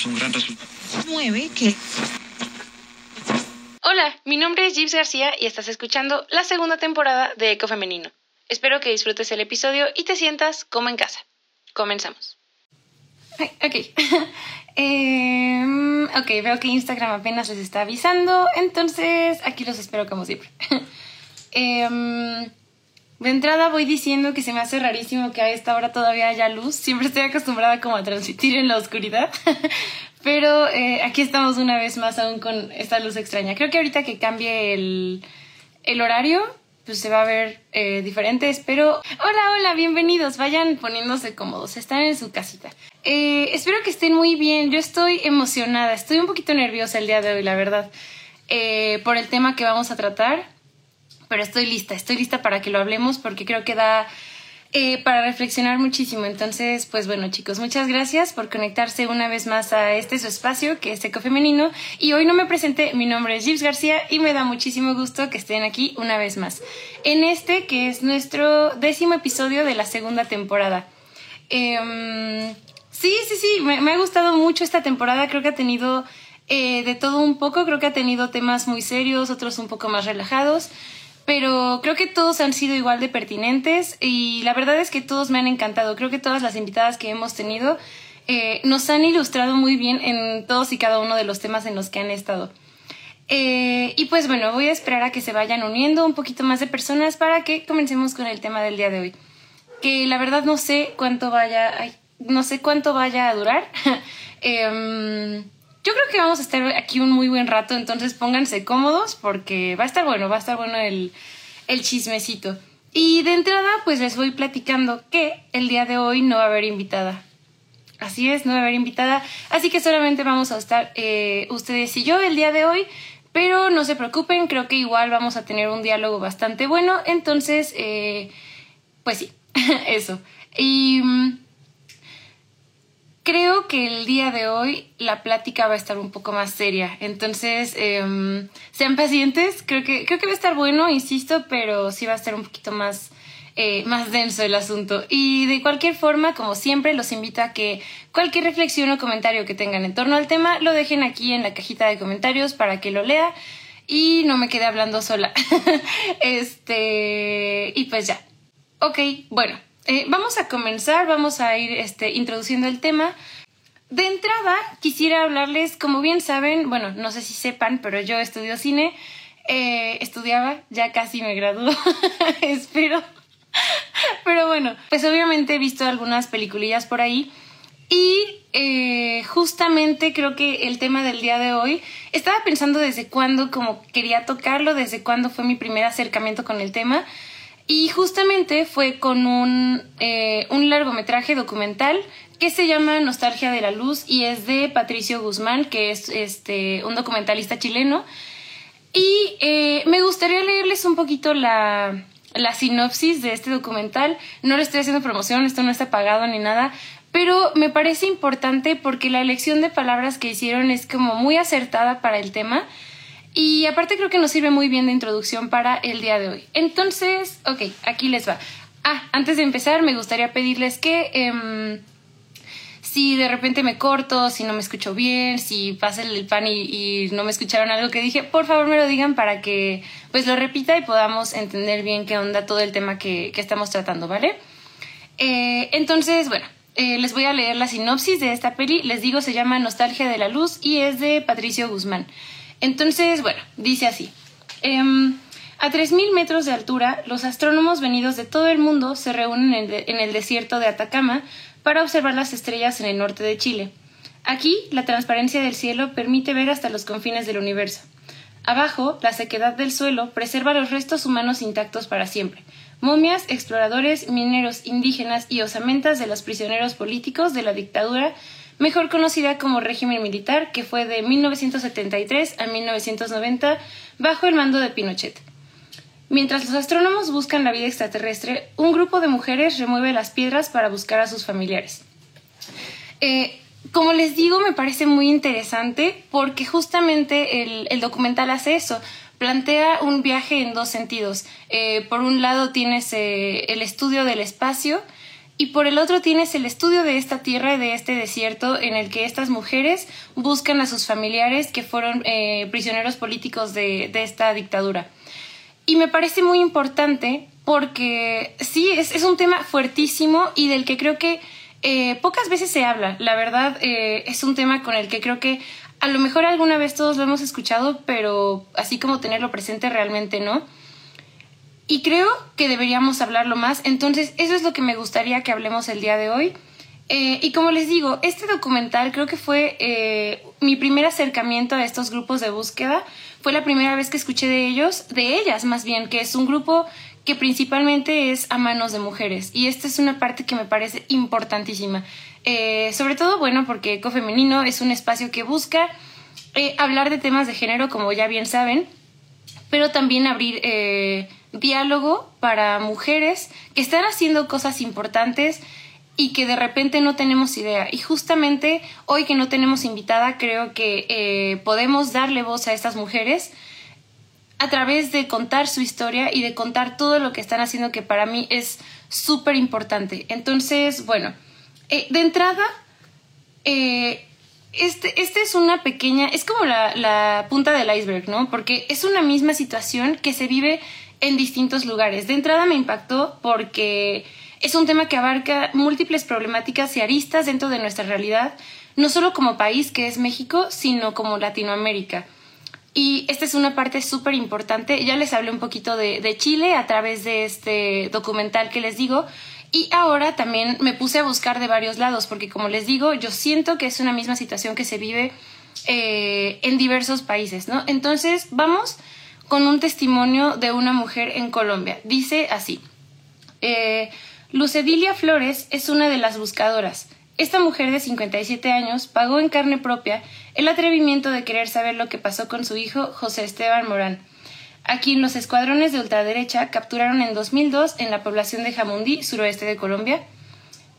tuvimos un gran resultado. 9 que Hola, mi nombre es Gibbs García y estás escuchando la segunda temporada de Eco Femenino. Espero que disfrutes el episodio y te sientas como en casa. Comenzamos. Ay, ok. Em, ok, veo que Instagram apenas les está avisando, entonces aquí los espero como siempre. Em, de entrada voy diciendo que se me hace rarísimo que a esta hora todavía haya luz. Siempre estoy acostumbrada como a transmitir en la oscuridad. Pero eh, aquí estamos una vez más aún con esta luz extraña. Creo que ahorita que cambie el, el horario, pues se va a ver eh, diferente. Espero... Hola, hola, bienvenidos. Vayan poniéndose cómodos. Están en su casita. Eh, espero que estén muy bien. Yo estoy emocionada. Estoy un poquito nerviosa el día de hoy, la verdad. por el tema que vamos a tratar. Pero estoy lista. Estoy lista para que lo hablemos porque creo que da eh, para reflexionar muchísimo. Entonces, pues bueno, chicos, muchas gracias por conectarse una vez más a este su espacio que es Eco Femenino. Y hoy no me presenté, mi nombre es Gibbs García y me da muchísimo gusto que estén aquí una vez más. En este que es nuestro décimo episodio de la segunda temporada. Em, sí, sí, sí, me, me ha gustado mucho esta temporada. Creo que ha tenido eh, de todo un poco. Creo que ha tenido temas muy serios, otros un poco más relajados pero creo que todos han sido igual de pertinentes y la verdad es que todos me han encantado. Creo que todas las invitadas que hemos tenido eh, nos han ilustrado muy bien en todos y cada uno de los temas en los que han estado. Eh, y pues bueno, voy a esperar a que se vayan uniendo un poquito más de personas para que comencemos con el tema del día de hoy. Que la verdad no sé cuánto vaya, ay, no sé cuánto vaya a durar. Em, yo creo que vamos a estar aquí un muy buen rato, entonces pónganse cómodos porque va a estar bueno, va a estar bueno el, el chismecito. Y de entrada, pues les voy platicando que el día de hoy no va a haber invitada. Así es, no va a haber invitada. Así que solamente vamos a estar eh, ustedes y yo el día de hoy. Pero no se preocupen, creo que igual vamos a tener un diálogo bastante bueno. Entonces, eh, pues sí, eso. Y mm, creo que el día de hoy la plática va a estar un poco más seria. Entonces, eh, sean pacientes. Creo que, creo que va a estar bueno, insisto, pero sí va a estar un poquito más, eh, más denso el asunto. Y de cualquier forma, como siempre, los invito a que cualquier reflexión o comentario que tengan en torno al tema lo dejen aquí en la cajita de comentarios para que lo lea y no me quede hablando sola. este, y pues ya. Ok, bueno, eh, vamos a comenzar, vamos a ir este, introduciendo el tema. De entrada, quisiera hablarles, como bien saben, bueno, no sé si sepan, pero yo estudio cine, eh, estudiaba, ya casi me graduó, espero. Pero bueno, pues obviamente he visto algunas peliculillas por ahí y eh, justamente creo que el tema del día de hoy, estaba pensando desde cuándo como quería tocarlo, desde cuándo fue mi primer acercamiento con el tema. Y justamente fue con un, eh, un largometraje documental que se llama Nostalgia de la Luz y es de Patricio Guzmán, que es este, un documentalista chileno. Y eh, me gustaría leerles un poquito la, la sinopsis de este documental. No le estoy haciendo promoción, esto no está pagado ni nada, pero me parece importante porque la elección de palabras que hicieron es como muy acertada para el tema. Y aparte creo que nos sirve muy bien de introducción para el día de hoy. Entonces, ok, aquí les va. Ah, antes de empezar me gustaría pedirles que eh, si de repente me corto, si no me escucho bien, si pasa el pan y, y, no me escucharon algo que dije, por favor me lo digan para que pues lo repita y podamos entender bien qué onda todo el tema que, que estamos tratando, ¿vale? Eh, entonces, bueno, eh, les voy a leer la sinopsis de esta peli. Les digo, se llama Nostalgia de la Luz y es de Patricio Guzmán. Entonces, bueno, dice así. Eh, a 3.000 metros de altura, los astrónomos venidos de todo el mundo se reúnen en, en el desierto de Atacama para observar las estrellas en el norte de Chile. Aquí, la transparencia del cielo permite ver hasta los confines del universo. Abajo, la sequedad del suelo preserva los restos humanos intactos para siempre. Momias, exploradores, mineros indígenas y osamentas de los prisioneros políticos de la dictadura mejor conocida como régimen militar, que fue de 1973 a 1990 bajo el mando de Pinochet. Mientras los astrónomos buscan la vida extraterrestre, un grupo de mujeres remueve las piedras para buscar a sus familiares. Eh, como les digo, me parece muy interesante porque justamente el, documental hace eso. Plantea un viaje en dos sentidos. Eh, por un lado tienes eh, el estudio del espacio y por el otro tienes el estudio de esta tierra y de este desierto en el que estas mujeres buscan a sus familiares que fueron eh, prisioneros políticos de, esta dictadura. Y me parece muy importante porque sí, es, un tema fuertísimo y del que creo que eh, pocas veces se habla. La verdad, eh, es un tema con el que creo que a lo mejor alguna vez todos lo hemos escuchado, pero así como tenerlo presente realmente no y creo que deberíamos hablarlo más. Entonces, eso es lo que me gustaría que hablemos el día de hoy. Eh, y como les digo, este documental creo que fue eh, mi primer acercamiento a estos grupos de búsqueda. Fue la primera vez que escuché de ellos, de ellas más bien, que es un grupo que principalmente es a manos de mujeres. Y esta es una parte que me parece importantísima. Eh, sobre todo, bueno, porque Ecofemenino es un espacio que busca hablar de temas de género, como ya bien saben, pero también abrir diálogo para mujeres que están haciendo cosas importantes y que de repente no tenemos idea. Y justamente hoy que no tenemos invitada, creo que eh, podemos darle voz a estas mujeres a través de contar su historia y de contar todo lo que están haciendo, que para mí es súper importante. Entonces, bueno, eh, de entrada, eh, este, este, es una pequeña, es como la, la punta del iceberg, ¿no? Porque es una misma situación que se vive en distintos lugares. De entrada me impactó porque es un tema que abarca múltiples problemáticas y aristas dentro de nuestra realidad, no solo como país que es México, sino como Latinoamérica. Y esta es una parte súper importante. Ya les hablé un poquito de, de, Chile a través de este documental que les digo. Y ahora también me puse a buscar de varios lados, porque como les digo, yo siento que es una misma situación que se vive eh, en diversos países, ¿no? Entonces, vamos con un testimonio de una mujer en Colombia. Dice así, eh, Lucedilia Flores es una de las buscadoras. Esta mujer de 57 años pagó en carne propia el atrevimiento de querer saber lo que pasó con su hijo José Esteban Morán, a quien los escuadrones de ultraderecha capturaron en 2002 en la población de Jamundí, suroeste de Colombia,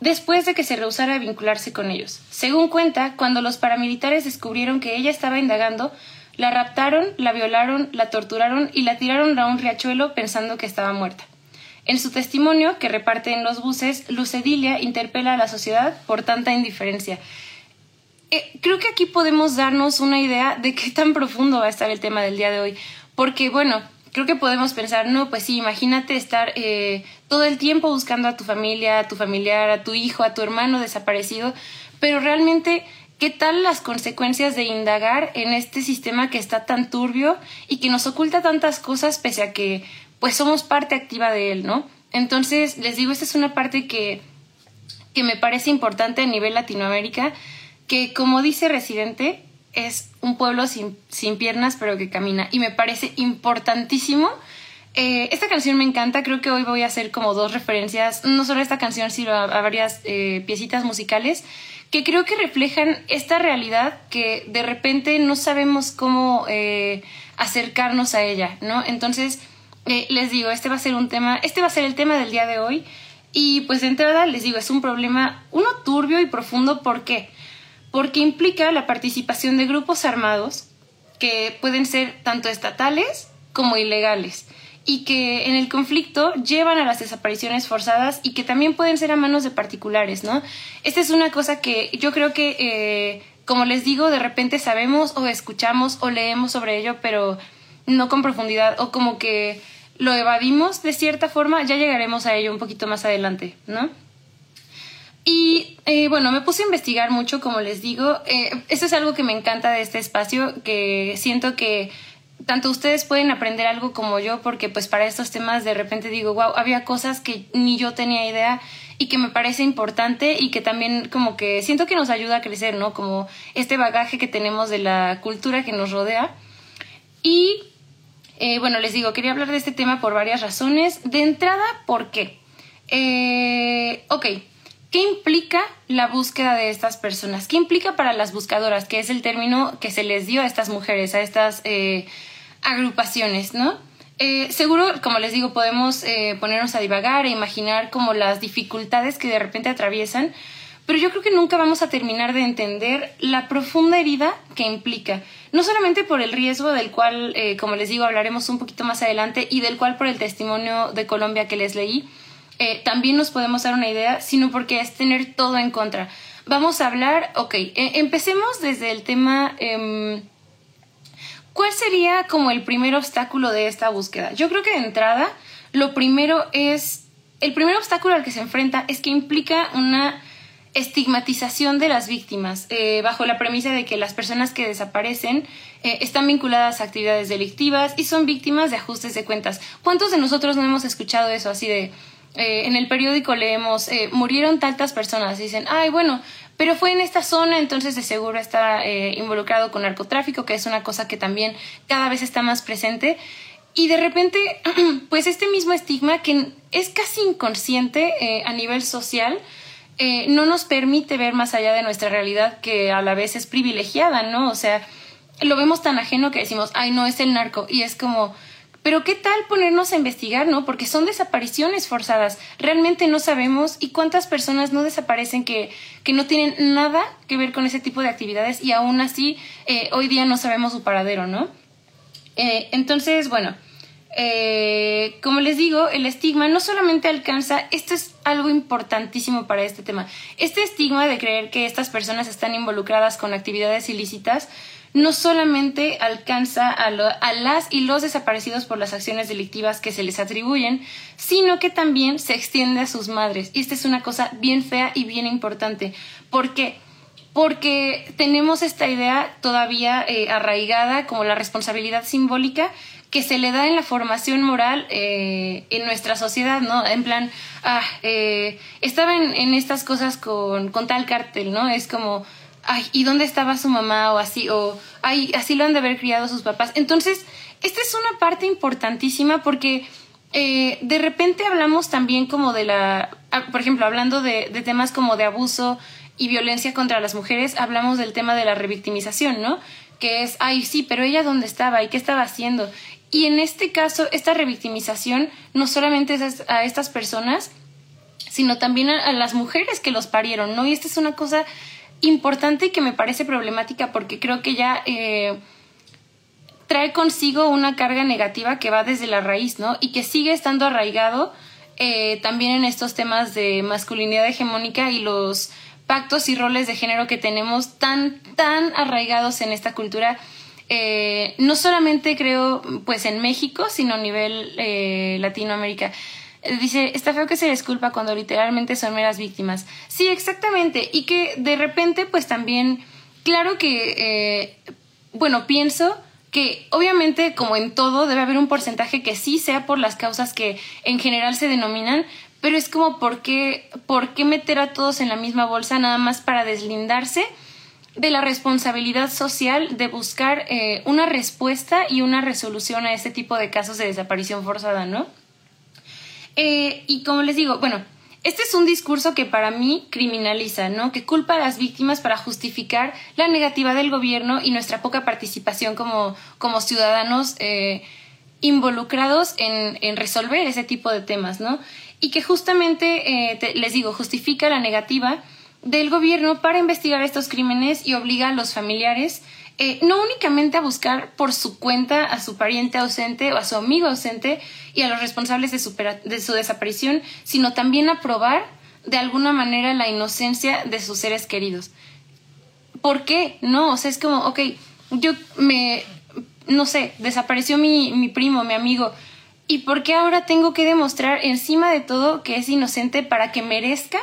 después de que se rehusara a vincularse con ellos. Según cuenta, cuando los paramilitares descubrieron que ella estaba indagando la raptaron, la violaron, la torturaron y la tiraron a un riachuelo pensando que estaba muerta. En su testimonio, que reparte en los buses, Lucedilia interpela a la sociedad por tanta indiferencia. Eh, creo que aquí podemos darnos una idea de qué tan profundo va a estar el tema del día de hoy. Porque, bueno, creo que podemos pensar, no, pues sí, imagínate estar eh, todo el tiempo buscando a tu familia, a tu familiar, a tu hijo, a tu hermano desaparecido, pero realmente ¿Qué tal las consecuencias de indagar en este sistema que está tan turbio y que nos oculta tantas cosas pese a que pues somos parte activa de él, ¿no? Entonces, les digo, esta es una parte que, que me parece importante a nivel Latinoamérica, que como dice Residente, es un pueblo sin, sin piernas pero que camina y me parece importantísimo. Eh, esta canción me encanta, creo que hoy voy a hacer como dos referencias, no solo a esta canción, sino a, varias eh, piecitas musicales que creo que reflejan esta realidad que de repente no sabemos cómo eh, acercarnos a ella, ¿no? Entonces, eh, les digo, este va a ser un tema, este va a ser el tema del día de hoy. Y pues de entrada les digo, es un problema, uno turbio y profundo, ¿por qué? Porque implica la participación de grupos armados que pueden ser tanto estatales como ilegales y que en el conflicto llevan a las desapariciones forzadas y que también pueden ser a manos de particulares, ¿no? Esta es una cosa que yo creo que, eh, como les digo, de repente sabemos o escuchamos o leemos sobre ello, pero no con profundidad o como que lo evadimos de cierta forma, ya llegaremos a ello un poquito más adelante, ¿no? Y eh, bueno, me puse a investigar mucho, como les digo. Eh, eso es algo que me encanta de este espacio, que siento que tanto ustedes pueden aprender algo como yo, porque pues para estos temas de repente digo, wow, había cosas que ni yo tenía idea y que me parece importante y que también como que siento que nos ayuda a crecer, ¿no? Como este bagaje que tenemos de la cultura que nos rodea. Y eh, bueno, les digo, quería hablar de este tema por varias razones. De entrada, ¿por qué? Eh, ok, ¿qué implica la búsqueda de estas personas? ¿Qué implica para las buscadoras? Que es el término que se les dio a estas mujeres, a estas... Eh, agrupaciones, ¿no? Eh, seguro, como les digo, podemos eh, ponernos a divagar e imaginar como las dificultades que de repente atraviesan, pero yo creo que nunca vamos a terminar de entender la profunda herida que implica, no solamente por el riesgo del cual, eh, como les digo, hablaremos un poquito más adelante y del cual por el testimonio de Colombia que les leí, también nos podemos dar una idea, sino porque es tener todo en contra. Vamos a hablar, ok, eh, empecemos desde el tema, em, ¿cuál sería como el primer obstáculo de esta búsqueda? Yo creo que de entrada, lo primero es, el primer obstáculo al que se enfrenta es que implica una estigmatización de las víctimas, eh, bajo la premisa de que las personas que desaparecen eh, están vinculadas a actividades delictivas y son víctimas de ajustes de cuentas. ¿Cuántos de nosotros no hemos escuchado eso así de... Eh, en el periódico leemos, murieron tantas personas, dicen, ay, bueno, pero fue en esta zona, entonces de seguro está involucrado con narcotráfico, que es una cosa que también cada vez está más presente. Y de repente, pues este mismo estigma que es casi inconsciente a nivel social, eh, no nos permite ver más allá de nuestra realidad que a la vez es privilegiada, ¿no? O sea, lo vemos tan ajeno que decimos, ay, no, es el narco. Y es como, pero ¿qué tal ponernos a investigar, no? Porque son desapariciones forzadas. Realmente no sabemos y cuántas personas no desaparecen que, que no tienen nada que ver con ese tipo de actividades y aún así eh, hoy día no sabemos su paradero, ¿no? Eh, entonces, bueno, eh, como les digo, el estigma no solamente alcanza, esto es algo importantísimo para este tema, este estigma de creer que estas personas están involucradas con actividades ilícitas no solamente alcanza a, a, las y los desaparecidos por las acciones delictivas que se les atribuyen, sino que también se extiende a sus madres. Y esta es una cosa bien fea y bien importante. ¿Por qué? Porque tenemos esta idea todavía eh, arraigada como la responsabilidad simbólica que se le da en la formación moral eh, en nuestra sociedad, ¿no? En plan, ah, eh, estaba en, estas cosas con, con, tal cártel, ¿no? Es como, ay, ¿y dónde estaba su mamá? O así, o, ay, así lo han de haber criado sus papás. Entonces, esta es una parte importantísima porque eh, de repente hablamos también como de la, ah, por ejemplo, hablando de, de temas como de abuso y violencia contra las mujeres, hablamos del tema de la revictimización, ¿no? que es, ay, sí, pero ella dónde estaba y qué estaba haciendo. Y en este caso, esta revictimización no solamente es a estas personas, sino también a, las mujeres que los parieron, ¿no? Y esta es una cosa importante que me parece problemática porque creo que ya eh, trae consigo una carga negativa que va desde la raíz, ¿no? Y que sigue estando arraigado eh, también en estos temas de masculinidad hegemónica y los pactos y roles de género que tenemos tan, tan arraigados en esta cultura eh, no solamente creo pues en México, sino a nivel eh, Latinoamérica. Eh, dice, está feo que se les culpa cuando literalmente son meras víctimas. Sí, exactamente. Y que de repente pues también, claro que, bueno, pienso que obviamente como en todo debe haber un porcentaje que sí sea por las causas que en general se denominan, pero es como por qué, por qué meter a todos en la misma bolsa nada más para deslindarse de la responsabilidad social de buscar eh, una respuesta y una resolución a este tipo de casos de desaparición forzada, ¿no? Eh, y como les digo, bueno, este es un discurso que para mí criminaliza, ¿no? Que culpa a las víctimas para justificar la negativa del gobierno y nuestra poca participación como, como ciudadanos eh, involucrados en, en, resolver ese tipo de temas, ¿no? Y que justamente, les digo, justifica la negativa del gobierno para investigar estos crímenes y obliga a los familiares eh, no únicamente a buscar por su cuenta a su pariente ausente o a su amigo ausente y a los responsables de su, de su desaparición, sino también a probar de alguna manera la inocencia de sus seres queridos. ¿Por qué? No, o sea, es como, ok, yo me, no sé, desapareció mi, mi primo, mi amigo, ¿y por qué ahora tengo que demostrar encima de todo que es inocente para que merezca?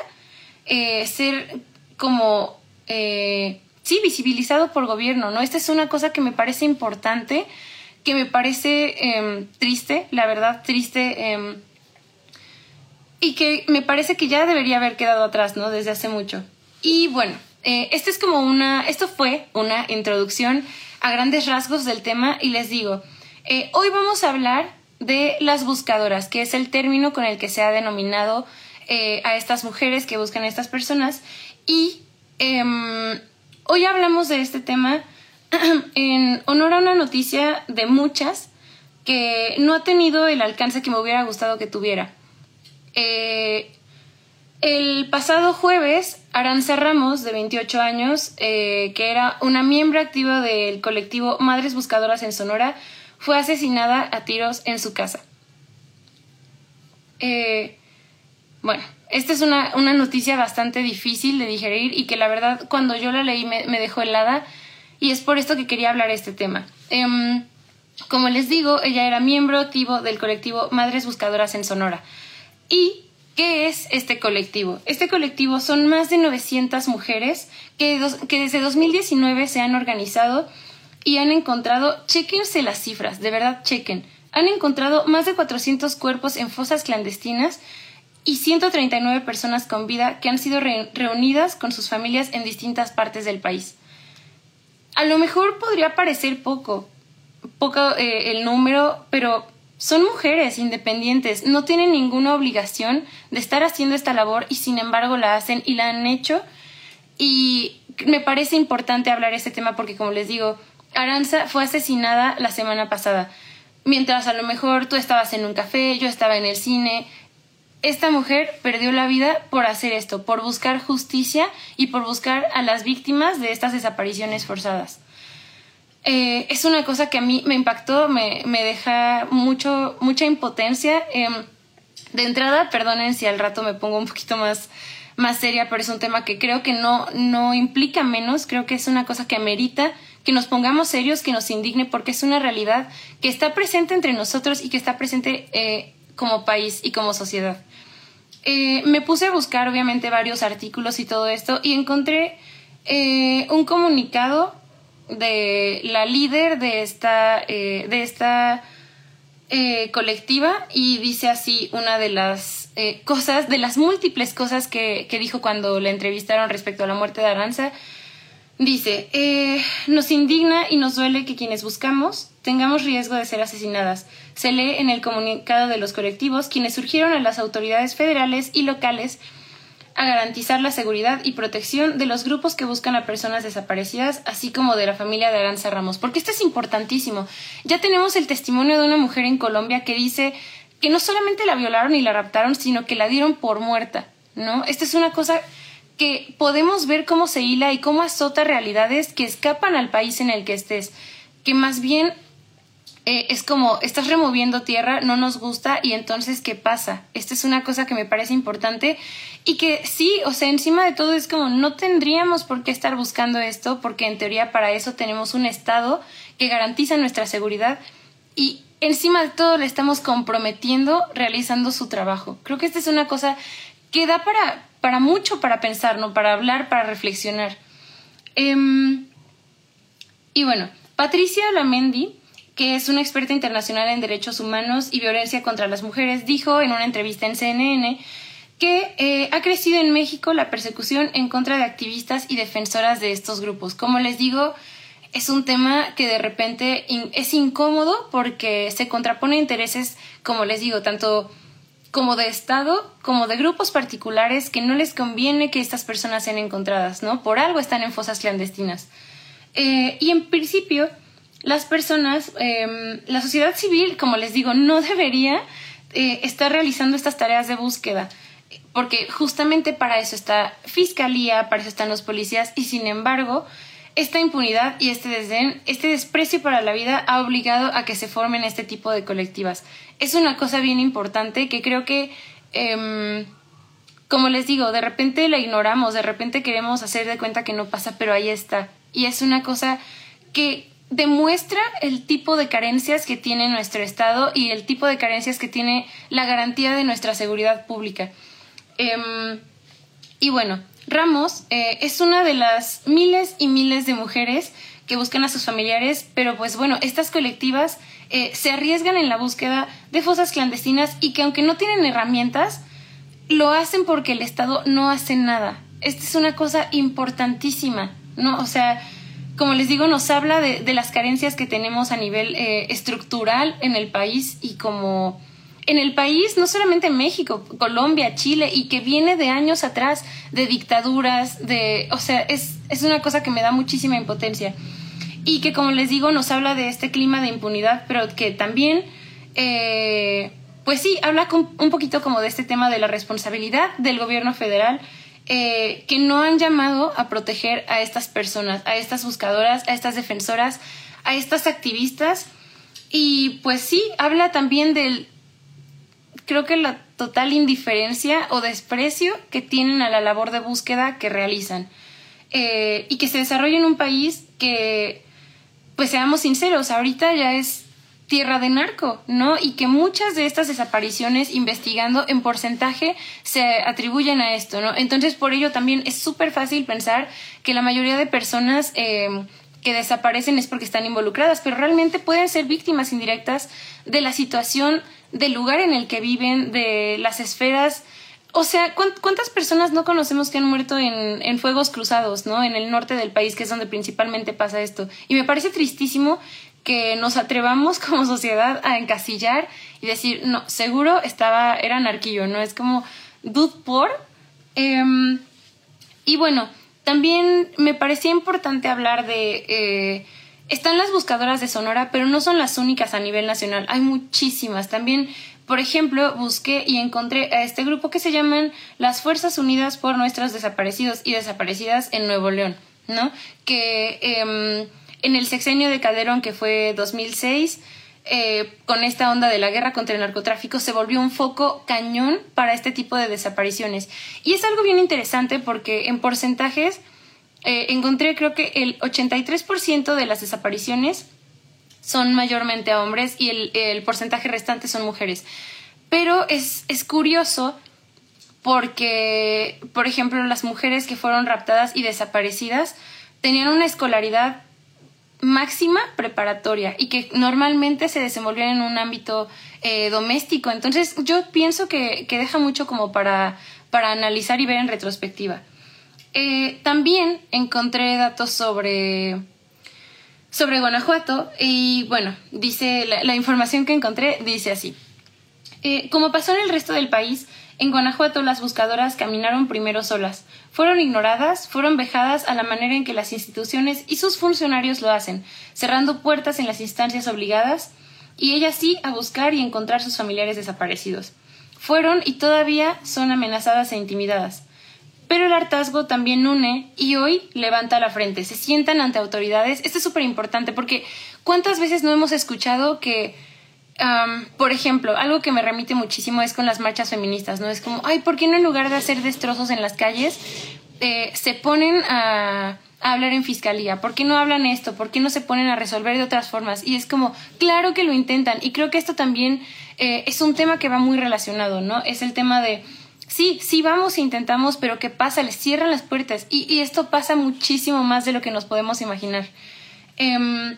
Eh, ser como, eh, sí, visibilizado por gobierno, ¿no? Esta es una cosa que me parece importante, que me parece em, triste, la verdad, triste, em, y que me parece que ya debería haber quedado atrás, ¿no? Desde hace mucho. Y bueno, eh, es como una, esto fue una introducción a grandes rasgos del tema y les digo, hoy vamos a hablar de las buscadoras, que es el término con el que se ha denominado eh, a estas mujeres que buscan a estas personas. Y em, hoy hablamos de este tema en honor a una noticia de muchas que no ha tenido el alcance que me hubiera gustado que tuviera. Eh, el pasado jueves, Aranza Ramos, de 28 años, eh, que era una miembro activa del colectivo Madres Buscadoras en Sonora, fue asesinada a tiros en su casa. bueno, esta es una, una, noticia bastante difícil de digerir y que la verdad cuando yo la leí me, dejó helada y es por esto que quería hablar de este tema. Eh, como les digo, ella era miembro activo del colectivo Madres Buscadoras en Sonora. ¿Y qué es este colectivo? Este colectivo son más de 900 mujeres que, que desde 2019 se han organizado y han encontrado, chequense las cifras, de verdad chequen, han encontrado más de 400 cuerpos en fosas clandestinas y 139 personas con vida que han sido reunidas con sus familias en distintas partes del país. A lo mejor podría parecer poco, poco eh, el número, pero son mujeres independientes, no tienen ninguna obligación de estar haciendo esta labor y sin embargo la hacen y la han hecho. Y me parece importante hablar este tema porque, como les digo, Aranza fue asesinada la semana pasada. Mientras a lo mejor tú estabas en un café, yo estaba en el cine. Esta mujer perdió la vida por hacer esto, por buscar justicia y por buscar a las víctimas de estas desapariciones forzadas. Eh, es una cosa que a mí me impactó, me, me deja mucho, mucha impotencia. Em, de entrada, perdonen si al rato me pongo un poquito más, más seria, pero es un tema que creo que no, no implica menos, creo que es una cosa que amerita que nos pongamos serios, que nos indigne, porque es una realidad que está presente entre nosotros y que está presente eh, como país y como sociedad. Eh, me puse a buscar, obviamente, varios artículos y todo esto y encontré un comunicado de la líder de esta, eh, de esta eh, colectiva y dice así una de las eh, cosas, de las múltiples cosas que, que, dijo cuando la entrevistaron respecto a la muerte de Aranza. Dice, nos indigna y nos duele que quienes buscamos tengamos riesgo de ser asesinadas. Se lee en el comunicado de los colectivos quienes surgieron a las autoridades federales y locales a garantizar la seguridad y protección de los grupos que buscan a personas desaparecidas, así como de la familia de Aranza Ramos, porque esto es importantísimo. Ya tenemos el testimonio de una mujer en Colombia que dice que no solamente la violaron y la raptaron, sino que la dieron por muerta, ¿no? Esta es una cosa que podemos ver cómo se hila y cómo azota realidades que escapan al país en el que estés, que más bien eh, es como estás removiendo tierra, no nos gusta y entonces ¿qué pasa? Esta es una cosa que me parece importante y que sí, o sea, encima de todo es como no tendríamos por qué estar buscando esto porque en teoría para eso tenemos un Estado que garantiza nuestra seguridad y encima de todo le estamos comprometiendo realizando su trabajo. Creo que esta es una cosa que da para, para mucho para pensar, ¿no? Para hablar, para reflexionar. Em, y bueno, Patricia Lamendi que es una experta internacional en derechos humanos y violencia contra las mujeres, dijo en una entrevista en CNN que eh, ha crecido en México la persecución en contra de activistas y defensoras de estos grupos. Como les digo, es un tema que de repente es incómodo porque se contrapone intereses, como les digo, tanto como de Estado como de grupos particulares que no les conviene que estas personas sean encontradas, ¿no? Por algo están en fosas clandestinas. Eh, y en principio, las personas, em, la sociedad civil, como les digo, no debería eh, estar realizando estas tareas de búsqueda, porque justamente para eso está Fiscalía, para eso están los policías, y sin embargo, esta impunidad y este desdén, este desprecio para la vida ha obligado a que se formen este tipo de colectivas. Es una cosa bien importante que creo que, em, como les digo, de repente la ignoramos, de repente queremos hacer de cuenta que no pasa, pero ahí está. Y es una cosa que demuestra el tipo de carencias que tiene nuestro Estado y el tipo de carencias que tiene la garantía de nuestra seguridad pública. Em, y bueno, Ramos eh, es una de las miles y miles de mujeres que buscan a sus familiares, pero pues bueno, estas colectivas eh, se arriesgan en la búsqueda de fosas clandestinas y que aunque no tienen herramientas, lo hacen porque el Estado no hace nada. Esta es una cosa importantísima, ¿no? O sea, como les digo, nos habla de, las carencias que tenemos a nivel eh, estructural en el país y como en el país, no solamente en México, Colombia, Chile, y que viene de años atrás, de dictaduras, de, o sea, es, es una cosa que me da muchísima impotencia. Y que, como les digo, nos habla de este clima de impunidad, pero que también, eh, pues sí, habla un poquito como de este tema de la responsabilidad del gobierno federal eh, que no han llamado a proteger a estas personas, a estas buscadoras, a estas defensoras, a estas activistas. Y pues sí, habla también del, creo que la total indiferencia o desprecio que tienen a la labor de búsqueda que realizan. Eh, y que se desarrolla en un país que, pues seamos sinceros, ahorita ya es tierra de narco, ¿no? Y que muchas de estas desapariciones, investigando en porcentaje, se atribuyen a esto, ¿no? Entonces, por ello también es súper fácil pensar que la mayoría de personas eh, que desaparecen es porque están involucradas, pero realmente pueden ser víctimas indirectas de la situación, del lugar en el que viven, de las esferas. O sea, ¿cuántas personas no conocemos que han muerto en, en fuegos cruzados, ¿no? En el norte del país, que es donde principalmente pasa esto. Y me parece tristísimo que nos atrevamos como sociedad a encasillar y decir, no, seguro estaba, era anarquillo, ¿no? Es como, dud por. Em, y bueno, también me parecía importante hablar de... Eh, están las buscadoras de Sonora, pero no son las únicas a nivel nacional. Hay muchísimas. También, por ejemplo, busqué y encontré a este grupo que se llaman las Fuerzas Unidas por Nuestros Desaparecidos y Desaparecidas en Nuevo León, ¿no? Que em, en el sexenio de Calderón, que fue 2006, eh, con esta onda de la guerra contra el narcotráfico, se volvió un foco cañón para este tipo de desapariciones. Y es algo bien interesante porque en porcentajes eh, encontré creo que el 83% de las desapariciones son mayormente a hombres y el, porcentaje restante son mujeres. Pero es, es curioso porque, por ejemplo, las mujeres que fueron raptadas y desaparecidas tenían una escolaridad máxima preparatoria y que normalmente se desenvolvían en un ámbito eh, doméstico. Entonces yo pienso que, deja mucho como para, para, analizar y ver en retrospectiva. Eh, también encontré datos sobre, sobre Guanajuato y bueno, dice la, información que encontré dice así. Eh, como pasó en el resto del país, en Guanajuato las buscadoras caminaron primero solas. Fueron ignoradas, fueron vejadas a la manera en que las instituciones y sus funcionarios lo hacen, cerrando puertas en las instancias obligadas, y ellas sí a buscar y encontrar sus familiares desaparecidos. Fueron y todavía son amenazadas e intimidadas. Pero el hartazgo también une y hoy levanta la frente, se sientan ante autoridades. Esto es súper importante porque ¿cuántas veces no hemos escuchado que por ejemplo, algo que me remite muchísimo es con las marchas feministas, ¿no? Es como, ay, ¿por qué no en lugar de hacer destrozos en las calles, eh, se ponen a, hablar en fiscalía? ¿Por qué no hablan esto? ¿Por qué no se ponen a resolver de otras formas? Y es como, claro que lo intentan. Y creo que esto también eh, es un tema que va muy relacionado, ¿no? Es el tema de, sí, sí vamos e intentamos, pero ¿qué pasa? Les cierran las puertas. Y, y esto pasa muchísimo más de lo que nos podemos imaginar. Eh,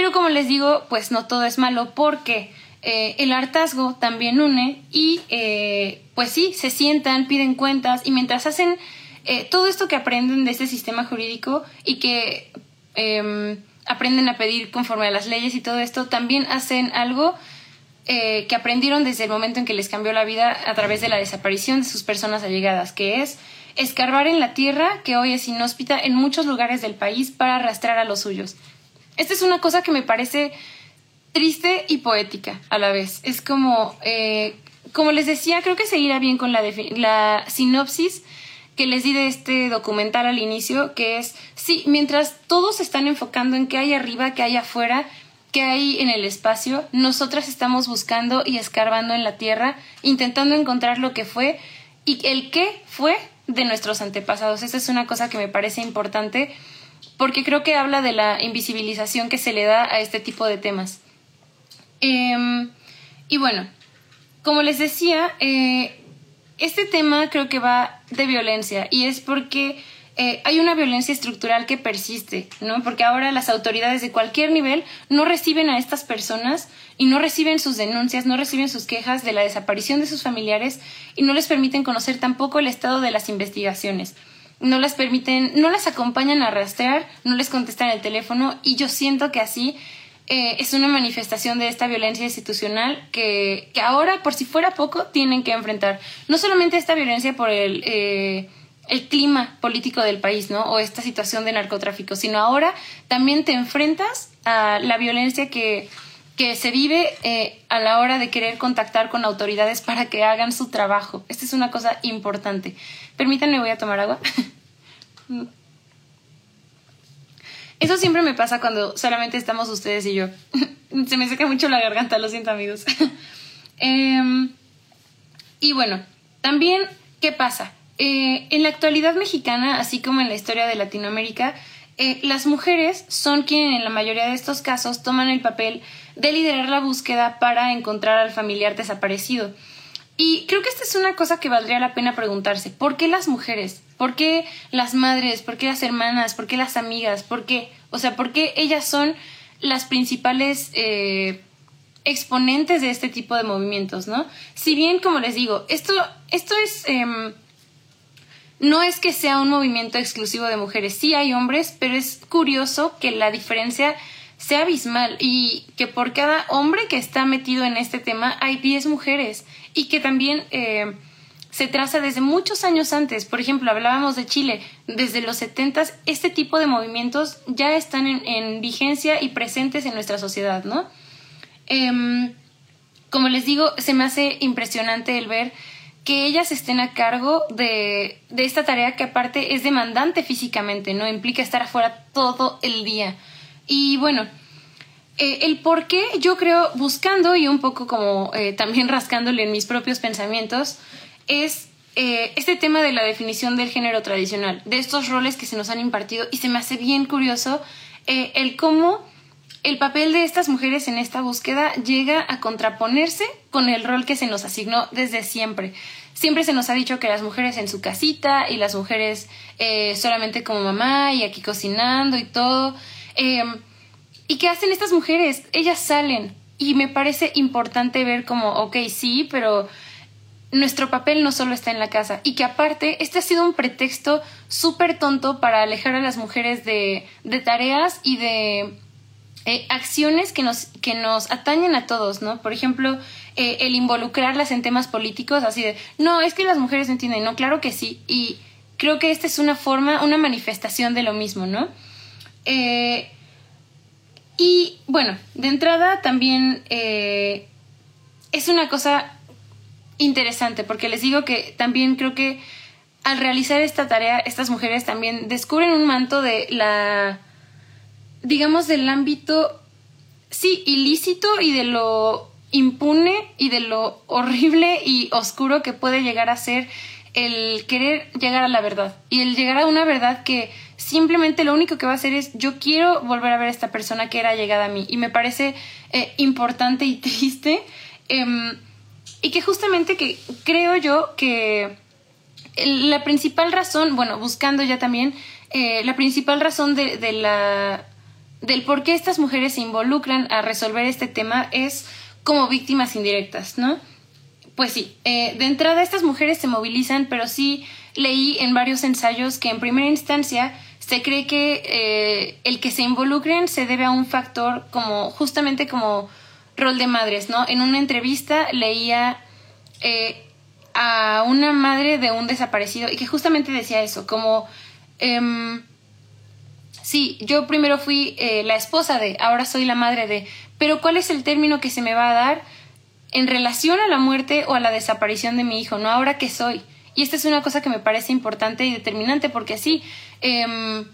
pero como les digo, pues no todo es malo porque eh, el hartazgo también une y eh, pues sí, se sientan, piden cuentas y mientras hacen eh, todo esto que aprenden de este sistema jurídico y que em, aprenden a pedir conforme a las leyes y todo esto, también hacen algo que aprendieron desde el momento en que les cambió la vida a través de la desaparición de sus personas allegadas, que es escarbar en la tierra que hoy es inhóspita en muchos lugares del país para arrastrar a los suyos. Esta es una cosa que me parece triste y poética a la vez. Es como, eh, como les decía, creo que seguirá bien con la, la sinopsis que les di de este documental al inicio, que es, sí, mientras todos se están enfocando en qué hay arriba, qué hay afuera, qué hay en el espacio, nosotras estamos buscando y escarbando en la tierra, intentando encontrar lo que fue y el qué fue de nuestros antepasados. Esta es una cosa que me parece importante porque creo que habla de la invisibilización que se le da a este tipo de temas. Em, y bueno, como les decía, eh, este tema creo que va de violencia y es porque eh, hay una violencia estructural que persiste, ¿no? Porque ahora las autoridades de cualquier nivel no reciben a estas personas y no reciben sus denuncias, no reciben sus quejas de la desaparición de sus familiares y no les permiten conocer tampoco el estado de las investigaciones no las permiten, no las acompañan a rastrear, no les contestan el teléfono y yo siento que así eh, es una manifestación de esta violencia institucional que, que, ahora, por si fuera poco, tienen que enfrentar. No solamente esta violencia por el, eh, el clima político del país, ¿no? O esta situación de narcotráfico, sino ahora también te enfrentas a la violencia que, que se vive eh, a la hora de querer contactar con autoridades para que hagan su trabajo. Esta es una cosa importante. Permítanme, voy a tomar agua. Eso siempre me pasa cuando solamente estamos ustedes y yo. Se me seca mucho la garganta, lo siento amigos. Em, Y bueno, también, ¿qué pasa? Eh, en la actualidad mexicana, así como en la historia de Latinoamérica, eh, las mujeres son quienes en la mayoría de estos casos toman el papel de liderar la búsqueda para encontrar al familiar desaparecido. Y creo que esta es una cosa que valdría la pena preguntarse. ¿Por qué las mujeres? ¿Por qué las madres? ¿Por qué las hermanas? ¿Por qué las amigas? ¿Por qué? O sea, ¿por qué ellas son las principales eh, exponentes de este tipo de movimientos, ¿no? Si bien, como les digo, esto, esto es... Em, no es que sea un movimiento exclusivo de mujeres, sí hay hombres, pero es curioso que la diferencia sea abismal y que por cada hombre que está metido en este tema hay 10 mujeres y que también eh, se traza desde muchos años antes. Por ejemplo, hablábamos de Chile, desde los 70 este tipo de movimientos ya están en, vigencia y presentes en nuestra sociedad, ¿no? Em, como les digo, se me hace impresionante el ver que ellas estén a cargo de, de esta tarea que aparte es demandante físicamente, ¿no? Implica estar afuera todo el día. Y bueno, eh, el por qué yo creo, buscando y un poco como eh, también rascándole en mis propios pensamientos, es eh, este tema de la definición del género tradicional, de estos roles que se nos han impartido y se me hace bien curioso el cómo el papel de estas mujeres en esta búsqueda llega a contraponerse con el rol que se nos asignó desde siempre. Siempre se nos ha dicho que las mujeres en su casita y las mujeres solamente como mamá y aquí cocinando y todo. Em, ¿Y qué hacen estas mujeres? Ellas salen y me parece importante ver como, ok, sí, pero nuestro papel no solo está en la casa y que aparte este ha sido un pretexto súper tonto para alejar a las mujeres de, tareas y de eh, acciones que nos, que nos atañen a todos, ¿no? Por ejemplo, eh, el involucrarlas en temas políticos, así de, no, es que las mujeres no entienden, no, claro que sí, y creo que esta es una forma, una manifestación de lo mismo, ¿no? Eh, y bueno, de entrada también es una cosa interesante, porque les digo que también creo que al realizar esta tarea, estas mujeres también descubren un manto de la digamos, del ámbito, sí, ilícito y de lo impune y de lo horrible y oscuro que puede llegar a ser el querer llegar a la verdad. Y el llegar a una verdad que simplemente lo único que va a hacer es yo quiero volver a ver a esta persona que era llegada a mí y me parece eh, importante y triste em, y que justamente que creo yo que la principal razón, bueno, buscando ya también, eh, la principal razón de, de la del por qué estas mujeres se involucran a resolver este tema es como víctimas indirectas, ¿no? Pues sí, eh, de entrada estas mujeres se movilizan, pero sí leí en varios ensayos que en primera instancia se cree que eh, el que se involucren se debe a un factor como justamente como rol de madres, ¿no? En una entrevista leía eh, a una madre de un desaparecido y que justamente decía eso, como em, Sí, yo primero fui eh, la esposa de, ahora soy la madre de, pero ¿cuál es el término que se me va a dar en relación a la muerte o a la desaparición de mi hijo? No, ahora que soy. Y esta es una cosa que me parece importante y determinante porque así, em,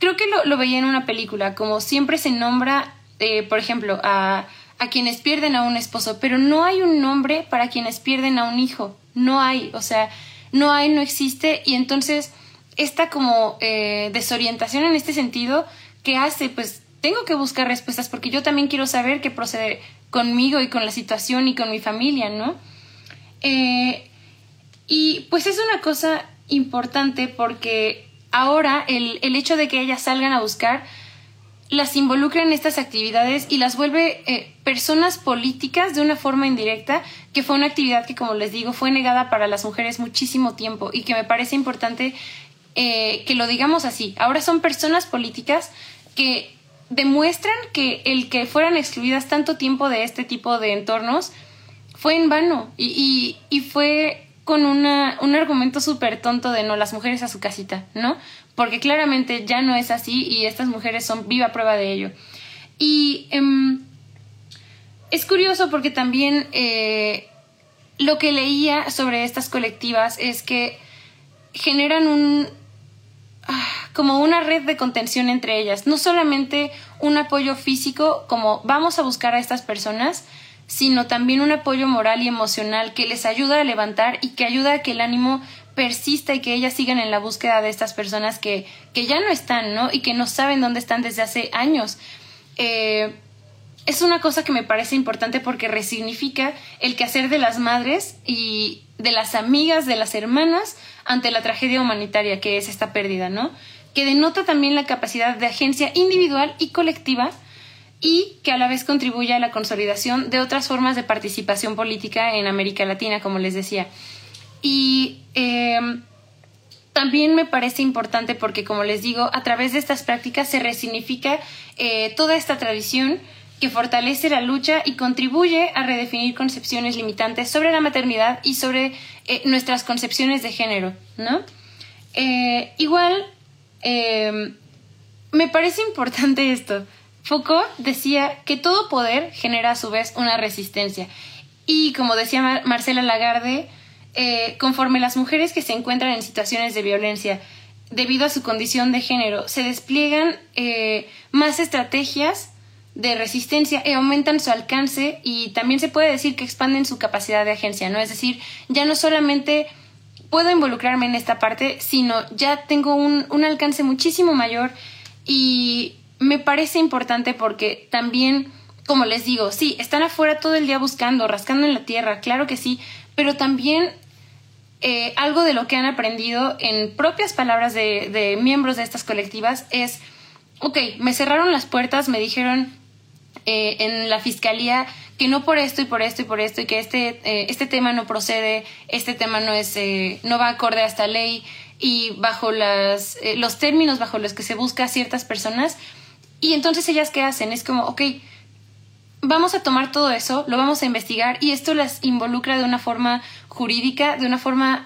creo que lo, veía en una película, como siempre se nombra, eh, por ejemplo, a, a quienes pierden a un esposo, pero no hay un nombre para quienes pierden a un hijo, no hay, o sea, no hay, no existe y entonces esta como eh, desorientación en este sentido que hace, pues tengo que buscar respuestas porque yo también quiero saber qué procede conmigo y con la situación y con mi familia, ¿no? Eh, y pues es una cosa importante porque ahora el, el, hecho de que ellas salgan a buscar las involucra en estas actividades y las vuelve eh, personas políticas de una forma indirecta, que fue una actividad que, como les digo, fue negada para las mujeres muchísimo tiempo y que me parece importante eh, que lo digamos así, ahora son personas políticas que demuestran que el que fueran excluidas tanto tiempo de este tipo de entornos fue en vano y, y, fue con una, un argumento súper tonto de no, las mujeres a su casita, ¿no? Porque claramente ya no es así y estas mujeres son viva prueba de ello. Y em, es curioso porque también eh, lo que leía sobre estas colectivas es que generan un, como una red de contención entre ellas, no solamente un apoyo físico como vamos a buscar a estas personas, sino también un apoyo moral y emocional que les ayuda a levantar y que ayuda a que el ánimo persista y que ellas sigan en la búsqueda de estas personas que, que ya no están, ¿no? Y que no saben dónde están desde hace años. Eh, es una cosa que me parece importante porque resignifica el quehacer de las madres y de las amigas, de las hermanas ante la tragedia humanitaria que es esta pérdida, ¿no? Que denota también la capacidad de agencia individual y colectiva y que a la vez contribuye a la consolidación de otras formas de participación política en América Latina, como les decía. Y em, también me parece importante porque, como les digo, a través de estas prácticas se resignifica eh, toda esta tradición que fortalece la lucha y contribuye a redefinir concepciones limitantes sobre la maternidad y sobre eh, nuestras concepciones de género, ¿no? Eh, igual, em, me parece importante esto. Foucault decía que todo poder genera a su vez una resistencia. Y como decía Marcela Lagarde, eh, conforme las mujeres que se encuentran en situaciones de violencia debido a su condición de género se despliegan más estrategias de resistencia y aumentan su alcance y también se puede decir que expanden su capacidad de agencia, ¿no? Es decir, ya no solamente puedo involucrarme en esta parte, sino ya tengo un, un alcance muchísimo mayor y me parece importante porque también, como les digo, sí, están afuera todo el día buscando, rascando en la tierra, claro que sí, pero también eh, algo de lo que han aprendido en propias palabras de, de miembros de estas colectivas es, ok, me cerraron las puertas, me dijeron, eh, en la fiscalía que no por esto y por esto y por esto y que este, eh, este tema no procede, este tema no es, eh, no va acorde a esta ley y bajo las, los términos bajo los que se busca a ciertas personas. Y entonces ellas qué hacen? Es como, ok, vamos a tomar todo eso, lo vamos a investigar y esto las involucra de una forma jurídica, de una forma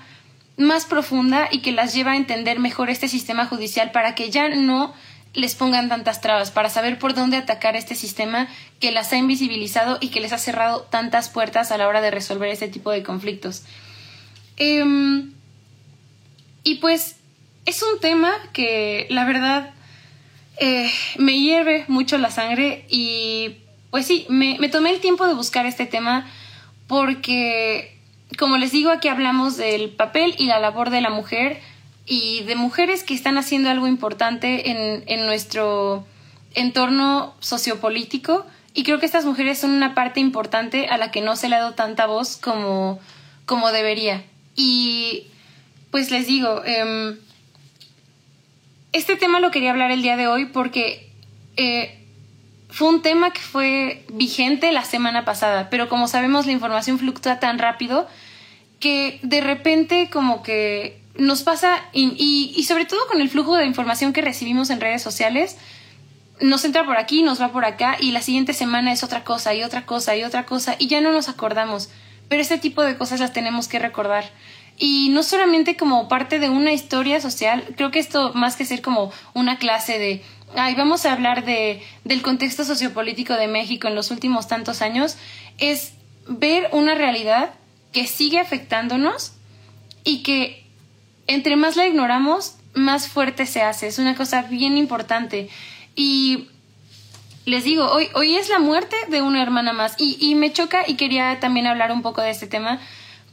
más profunda y que las lleva a entender mejor este sistema judicial para que ya no les pongan tantas trabas, para saber por dónde atacar este sistema que las ha invisibilizado y que les ha cerrado tantas puertas a la hora de resolver este tipo de conflictos. Em, y pues es un tema que la verdad eh, me hierve mucho la sangre y pues sí, me, tomé el tiempo de buscar este tema porque, como les digo, aquí hablamos del papel y la labor de la mujer, y de mujeres que están haciendo algo importante en, nuestro entorno sociopolítico y creo que estas mujeres son una parte importante a la que no se le ha dado tanta voz como, como debería. Y pues les digo, em, este tema lo quería hablar el día de hoy porque eh, fue un tema que fue vigente la semana pasada, pero como sabemos la información fluctúa tan rápido que de repente como que nos pasa, y, y, sobre todo con el flujo de información que recibimos en redes sociales, nos entra por aquí, nos va por acá, y la siguiente semana es otra cosa, y otra cosa, y otra cosa, y ya no nos acordamos. Pero este tipo de cosas las tenemos que recordar. Y no solamente como parte de una historia social, creo que esto más que ser como una clase de, ay, vamos a hablar de, del contexto sociopolítico de México en los últimos tantos años, es ver una realidad que sigue afectándonos y que entre más la ignoramos, más fuerte se hace. Es una cosa bien importante. Y les digo, hoy, hoy es la muerte de una hermana más. Y, y me choca y quería también hablar un poco de este tema,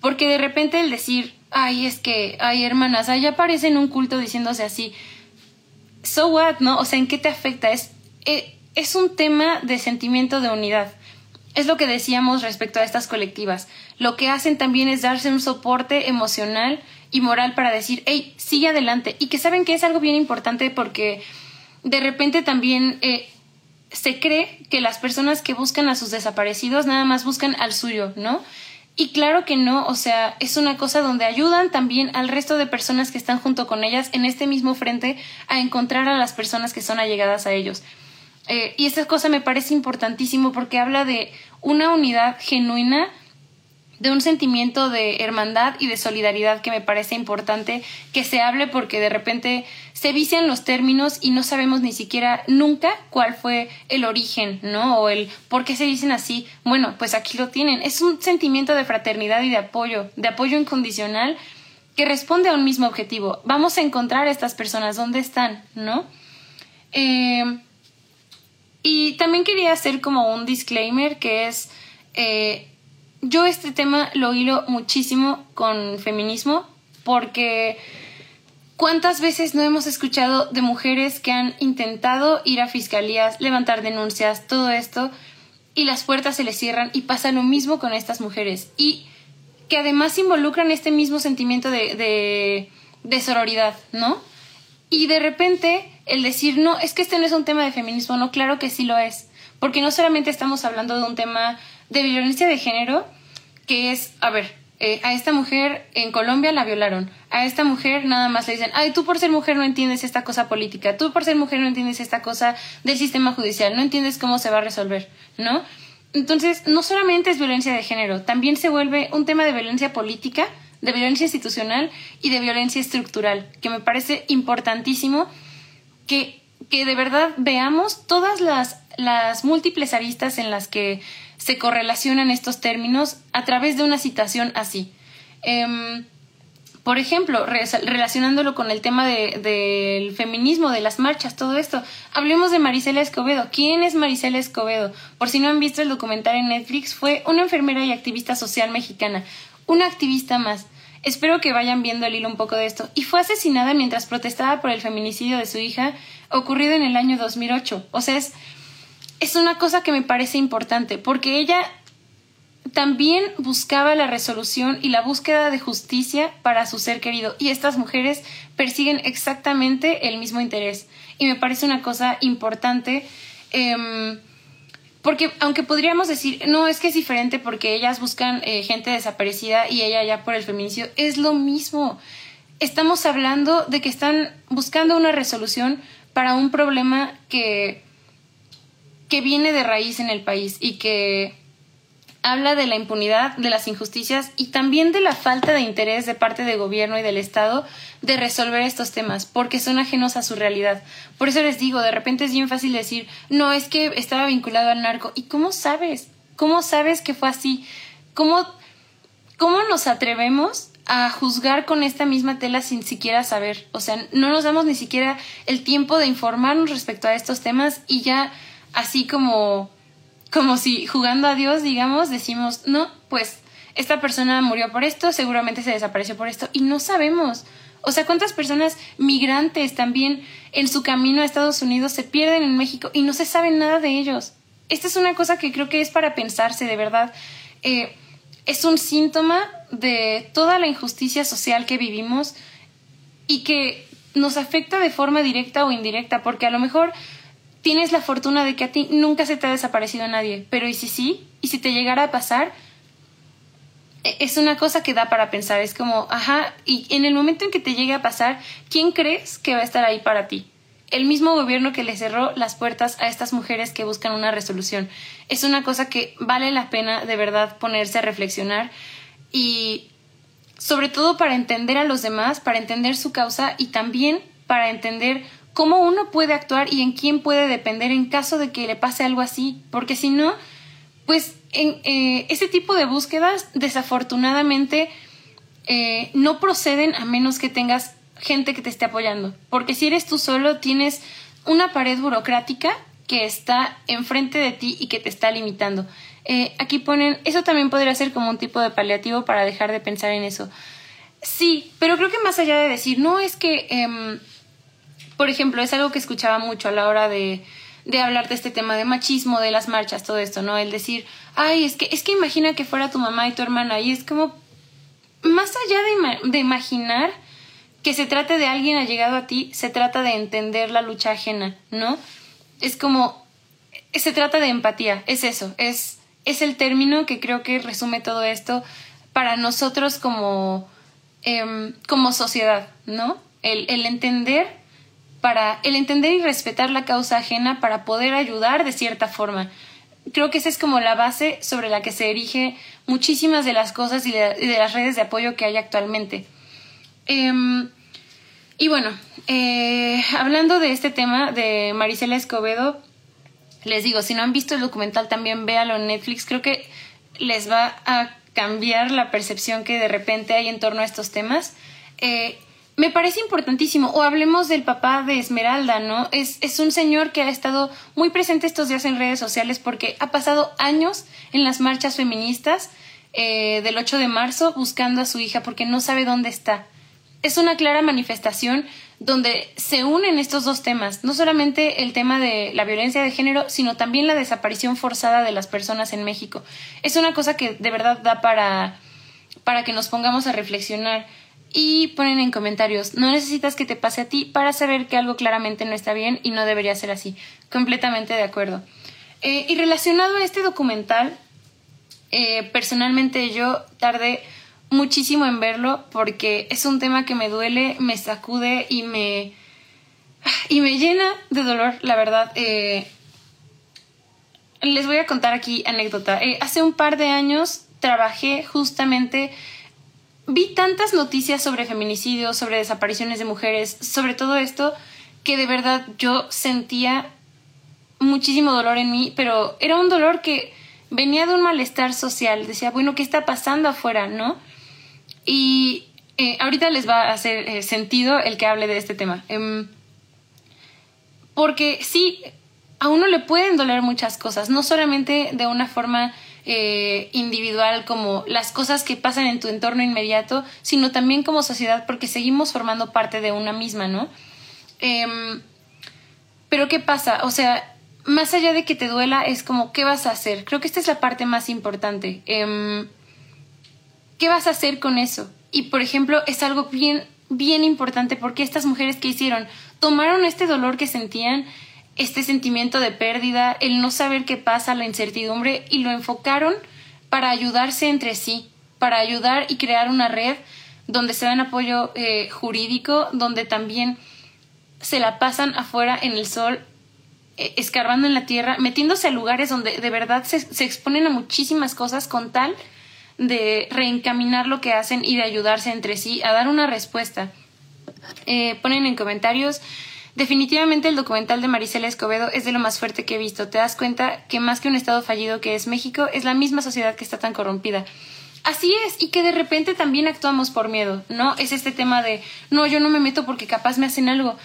porque de repente el decir, ay, es que hay hermanas, ya aparece en un culto diciéndose así. So what, ¿no? O sea, ¿en qué te afecta? Es, eh, es un tema de sentimiento de unidad. Es lo que decíamos respecto a estas colectivas. Lo que hacen también es darse un soporte emocional y moral para decir, hey, sigue adelante. Y que saben que es algo bien importante porque de repente también eh, se cree que las personas que buscan a sus desaparecidos nada más buscan al suyo, ¿no? Y claro que no, o sea, es una cosa donde ayudan también al resto de personas que están junto con ellas en este mismo frente a encontrar a las personas que son allegadas a ellos. Eh, y esta cosa me parece importantísimo porque habla de una unidad genuina de un sentimiento de hermandad y de solidaridad que me parece importante que se hable porque de repente se vician los términos y no sabemos ni siquiera nunca cuál fue el origen, ¿no? O el por qué se dicen así. Bueno, pues aquí lo tienen. Es un sentimiento de fraternidad y de apoyo, de apoyo incondicional que responde a un mismo objetivo. Vamos a encontrar a estas personas, ¿dónde están? ¿No? Eh, y también quería hacer como un disclaimer que es Eh, yo este tema lo hilo muchísimo con feminismo porque ¿cuántas veces no hemos escuchado de mujeres que han intentado ir a fiscalías, levantar denuncias, todo esto, y las puertas se les cierran y pasa lo mismo con estas mujeres? Y que además involucran este mismo sentimiento de, de, sororidad, ¿no? Y de repente el decir, no, es que este no es un tema de feminismo, no, claro que sí lo es, porque no solamente estamos hablando de un tema de violencia de género, que es, a ver, eh, a esta mujer en Colombia la violaron, a esta mujer nada más le dicen, ay, tú por ser mujer no entiendes esta cosa política, tú por ser mujer no entiendes esta cosa del sistema judicial, no entiendes cómo se va a resolver, ¿no? Entonces, no solamente es violencia de género, también se vuelve un tema de violencia política de violencia institucional y de violencia estructural, que me parece importantísimo que, que de verdad veamos todas las, las múltiples aristas en las que se correlacionan estos términos a través de una citación así. Em, por ejemplo, relacionándolo con el tema del feminismo, de las marchas, todo esto, hablemos de Marisela Escobedo. ¿Quién es Marisela Escobedo? Por si no han visto el documental en Netflix, fue una enfermera y activista social mexicana, una activista más. Espero que vayan viendo el hilo un poco de esto. Y fue asesinada mientras protestaba por el feminicidio de su hija, ocurrido en el año 2008. O sea, es, es una cosa que me parece importante, porque ella también buscaba la resolución y la búsqueda de justicia para su ser querido. Y estas mujeres persiguen exactamente el mismo interés. Y me parece una cosa importante. Em, porque aunque podríamos decir, no, es que es diferente porque ellas buscan eh, gente desaparecida y ella ya por el feminicidio, es lo mismo. Estamos hablando de que están buscando una resolución para un problema que, que viene de raíz en el país y que habla de la impunidad, de las injusticias y también de la falta de interés de parte del gobierno y del Estado de resolver estos temas, porque son ajenos a su realidad. Por eso les digo, de repente es bien fácil decir, no, es que estaba vinculado al narco. ¿Y cómo sabes? ¿Cómo sabes que fue así? ¿Cómo, cómo nos atrevemos a juzgar con esta misma tela sin siquiera saber? O sea, no nos damos ni siquiera el tiempo de informarnos respecto a estos temas y ya así como como si jugando a Dios, digamos, decimos, no, pues esta persona murió por esto, seguramente se desapareció por esto, y no sabemos. O sea, ¿cuántas personas migrantes también en su camino a Estados Unidos se pierden en México y no se sabe nada de ellos? Esta es una cosa que creo que es para pensarse, de verdad. Eh, es un síntoma de toda la injusticia social que vivimos y que nos afecta de forma directa o indirecta, porque a lo mejor tienes la fortuna de que a ti nunca se te ha desaparecido nadie, pero ¿y si sí? ¿Y si te llegara a pasar? E, es una cosa que da para pensar, es como, ajá, y en el momento en que te llegue a pasar, ¿quién crees que va a estar ahí para ti? El mismo gobierno que le cerró las puertas a estas mujeres que buscan una resolución. Es una cosa que vale la pena de verdad ponerse a reflexionar y sobre todo para entender a los demás, para entender su causa y también para entender cómo uno puede actuar y en quién puede depender en caso de que le pase algo así, porque si no, pues en eh, ese tipo de búsquedas desafortunadamente eh, no proceden a menos que tengas gente que te esté apoyando, porque si eres tú solo tienes una pared burocrática que está enfrente de ti y que te está limitando. Eh, aquí ponen, eso también podría ser como un tipo de paliativo para dejar de pensar en eso. Sí, pero creo que más allá de decir, no es que em, por ejemplo, es algo que escuchaba mucho a la hora de, de hablar de este tema de machismo, de las marchas, todo esto, ¿no? El decir, ay, es que, es que imagina que fuera tu mamá y tu hermana, y es como, más allá de, de imaginar que se trate de alguien allegado a ti, se trata de entender la lucha ajena, ¿no? Es como, se trata de empatía, es eso, es, es el término que creo que resume todo esto para nosotros como, em, como sociedad, ¿no? El, el entender para el entender y respetar la causa ajena para poder ayudar de cierta forma. Creo que esa es como la base sobre la que se erige muchísimas de las cosas y de, las redes de apoyo que hay actualmente. Em, y bueno, eh, hablando de este tema de Marisela Escobedo, les digo, si no han visto el documental también véalo en Netflix, creo que les va a cambiar la percepción que de repente hay en torno a estos temas. Eh, me parece importantísimo. O hablemos del papá de Esmeralda, ¿no? Es, es un señor que ha estado muy presente estos días en redes sociales porque ha pasado años en las marchas feministas eh, del 8 de marzo buscando a su hija porque no sabe dónde está. Es una clara manifestación donde se unen estos dos temas, no solamente el tema de la violencia de género, sino también la desaparición forzada de las personas en México. Es una cosa que de verdad da para, para que nos pongamos a reflexionar y ponen en comentarios, no necesitas que te pase a ti para saber que algo claramente no está bien y no debería ser así. Completamente de acuerdo. Eh, y relacionado a este documental, eh, personalmente yo tardé muchísimo en verlo porque es un tema que me duele, me sacude y me y me llena de dolor, la verdad. Eh, les voy a contar aquí anécdota. hace un par de años trabajé justamente vi tantas noticias sobre feminicidios, sobre desapariciones de mujeres, sobre todo esto, que de verdad yo sentía muchísimo dolor en mí, pero era un dolor que venía de un malestar social. Decía, bueno, ¿qué está pasando afuera, no? Y eh, ahorita les va a hacer eh, sentido el que hable de este tema. Em, porque sí, a uno le pueden doler muchas cosas, no solamente de una forma eh, individual como las cosas que pasan en tu entorno inmediato, sino también como sociedad porque seguimos formando parte de una misma, ¿no? Em, pero ¿qué pasa? O sea, más allá de que te duela, es como, ¿qué vas a hacer? Creo que esta es la parte más importante. Em, ¿Qué vas a hacer con eso? Y, por ejemplo, es algo bien, bien importante porque estas mujeres que hicieron tomaron este dolor que sentían este sentimiento de pérdida, el no saber qué pasa, la incertidumbre, y lo enfocaron para ayudarse entre sí, para ayudar y crear una red donde se dan apoyo eh, jurídico, donde también se la pasan afuera en el sol, eh, escarbando en la tierra, metiéndose a lugares donde de verdad se, se exponen a muchísimas cosas con tal de reencaminar lo que hacen y de ayudarse entre sí a dar una respuesta. Eh, ponen en comentarios Definitivamente el documental de Marisela Escobedo es de lo más fuerte que he visto. Te das cuenta que más que un estado fallido que es México, es la misma sociedad que está tan corrompida. Así es, y que de repente también actuamos por miedo, ¿no? Es este tema de, no, yo no me meto porque capaz me hacen algo.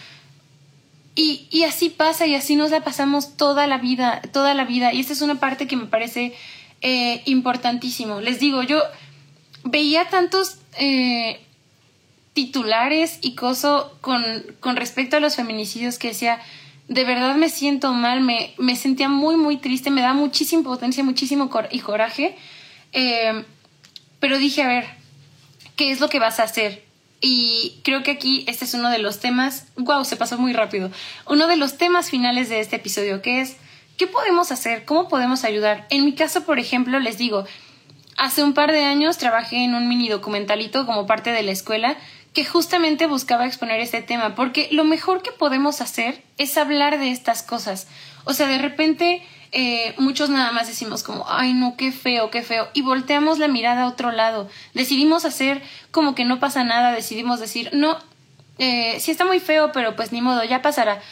Y, y así pasa y así nos la pasamos toda la vida, toda la vida. Y esta es una parte que me parece eh, importantísimo. Les digo, yo veía tantos eh, titulares y coso con, con respecto a los feminicidios que decía, de verdad me siento mal, me, me sentía muy, muy triste, me da muchísima potencia, muchísimo y coraje. Eh, pero dije, a ver, ¿qué es lo que vas a hacer? Y creo que aquí este es uno de los temas, wow, se pasó muy rápido, uno de los temas finales de este episodio, que es, ¿qué podemos hacer? ¿Cómo podemos ayudar? En mi caso, por ejemplo, les digo, hace un par de años trabajé en un mini documentalito como parte de la escuela que justamente buscaba exponer este tema, porque lo mejor que podemos hacer es hablar de estas cosas. O sea, de repente eh, muchos nada más decimos como, ay no, qué feo, qué feo, y volteamos la mirada a otro lado. Decidimos hacer como que no pasa nada, decidimos decir, no, eh, sí está muy feo, pero pues ni modo, ya pasará.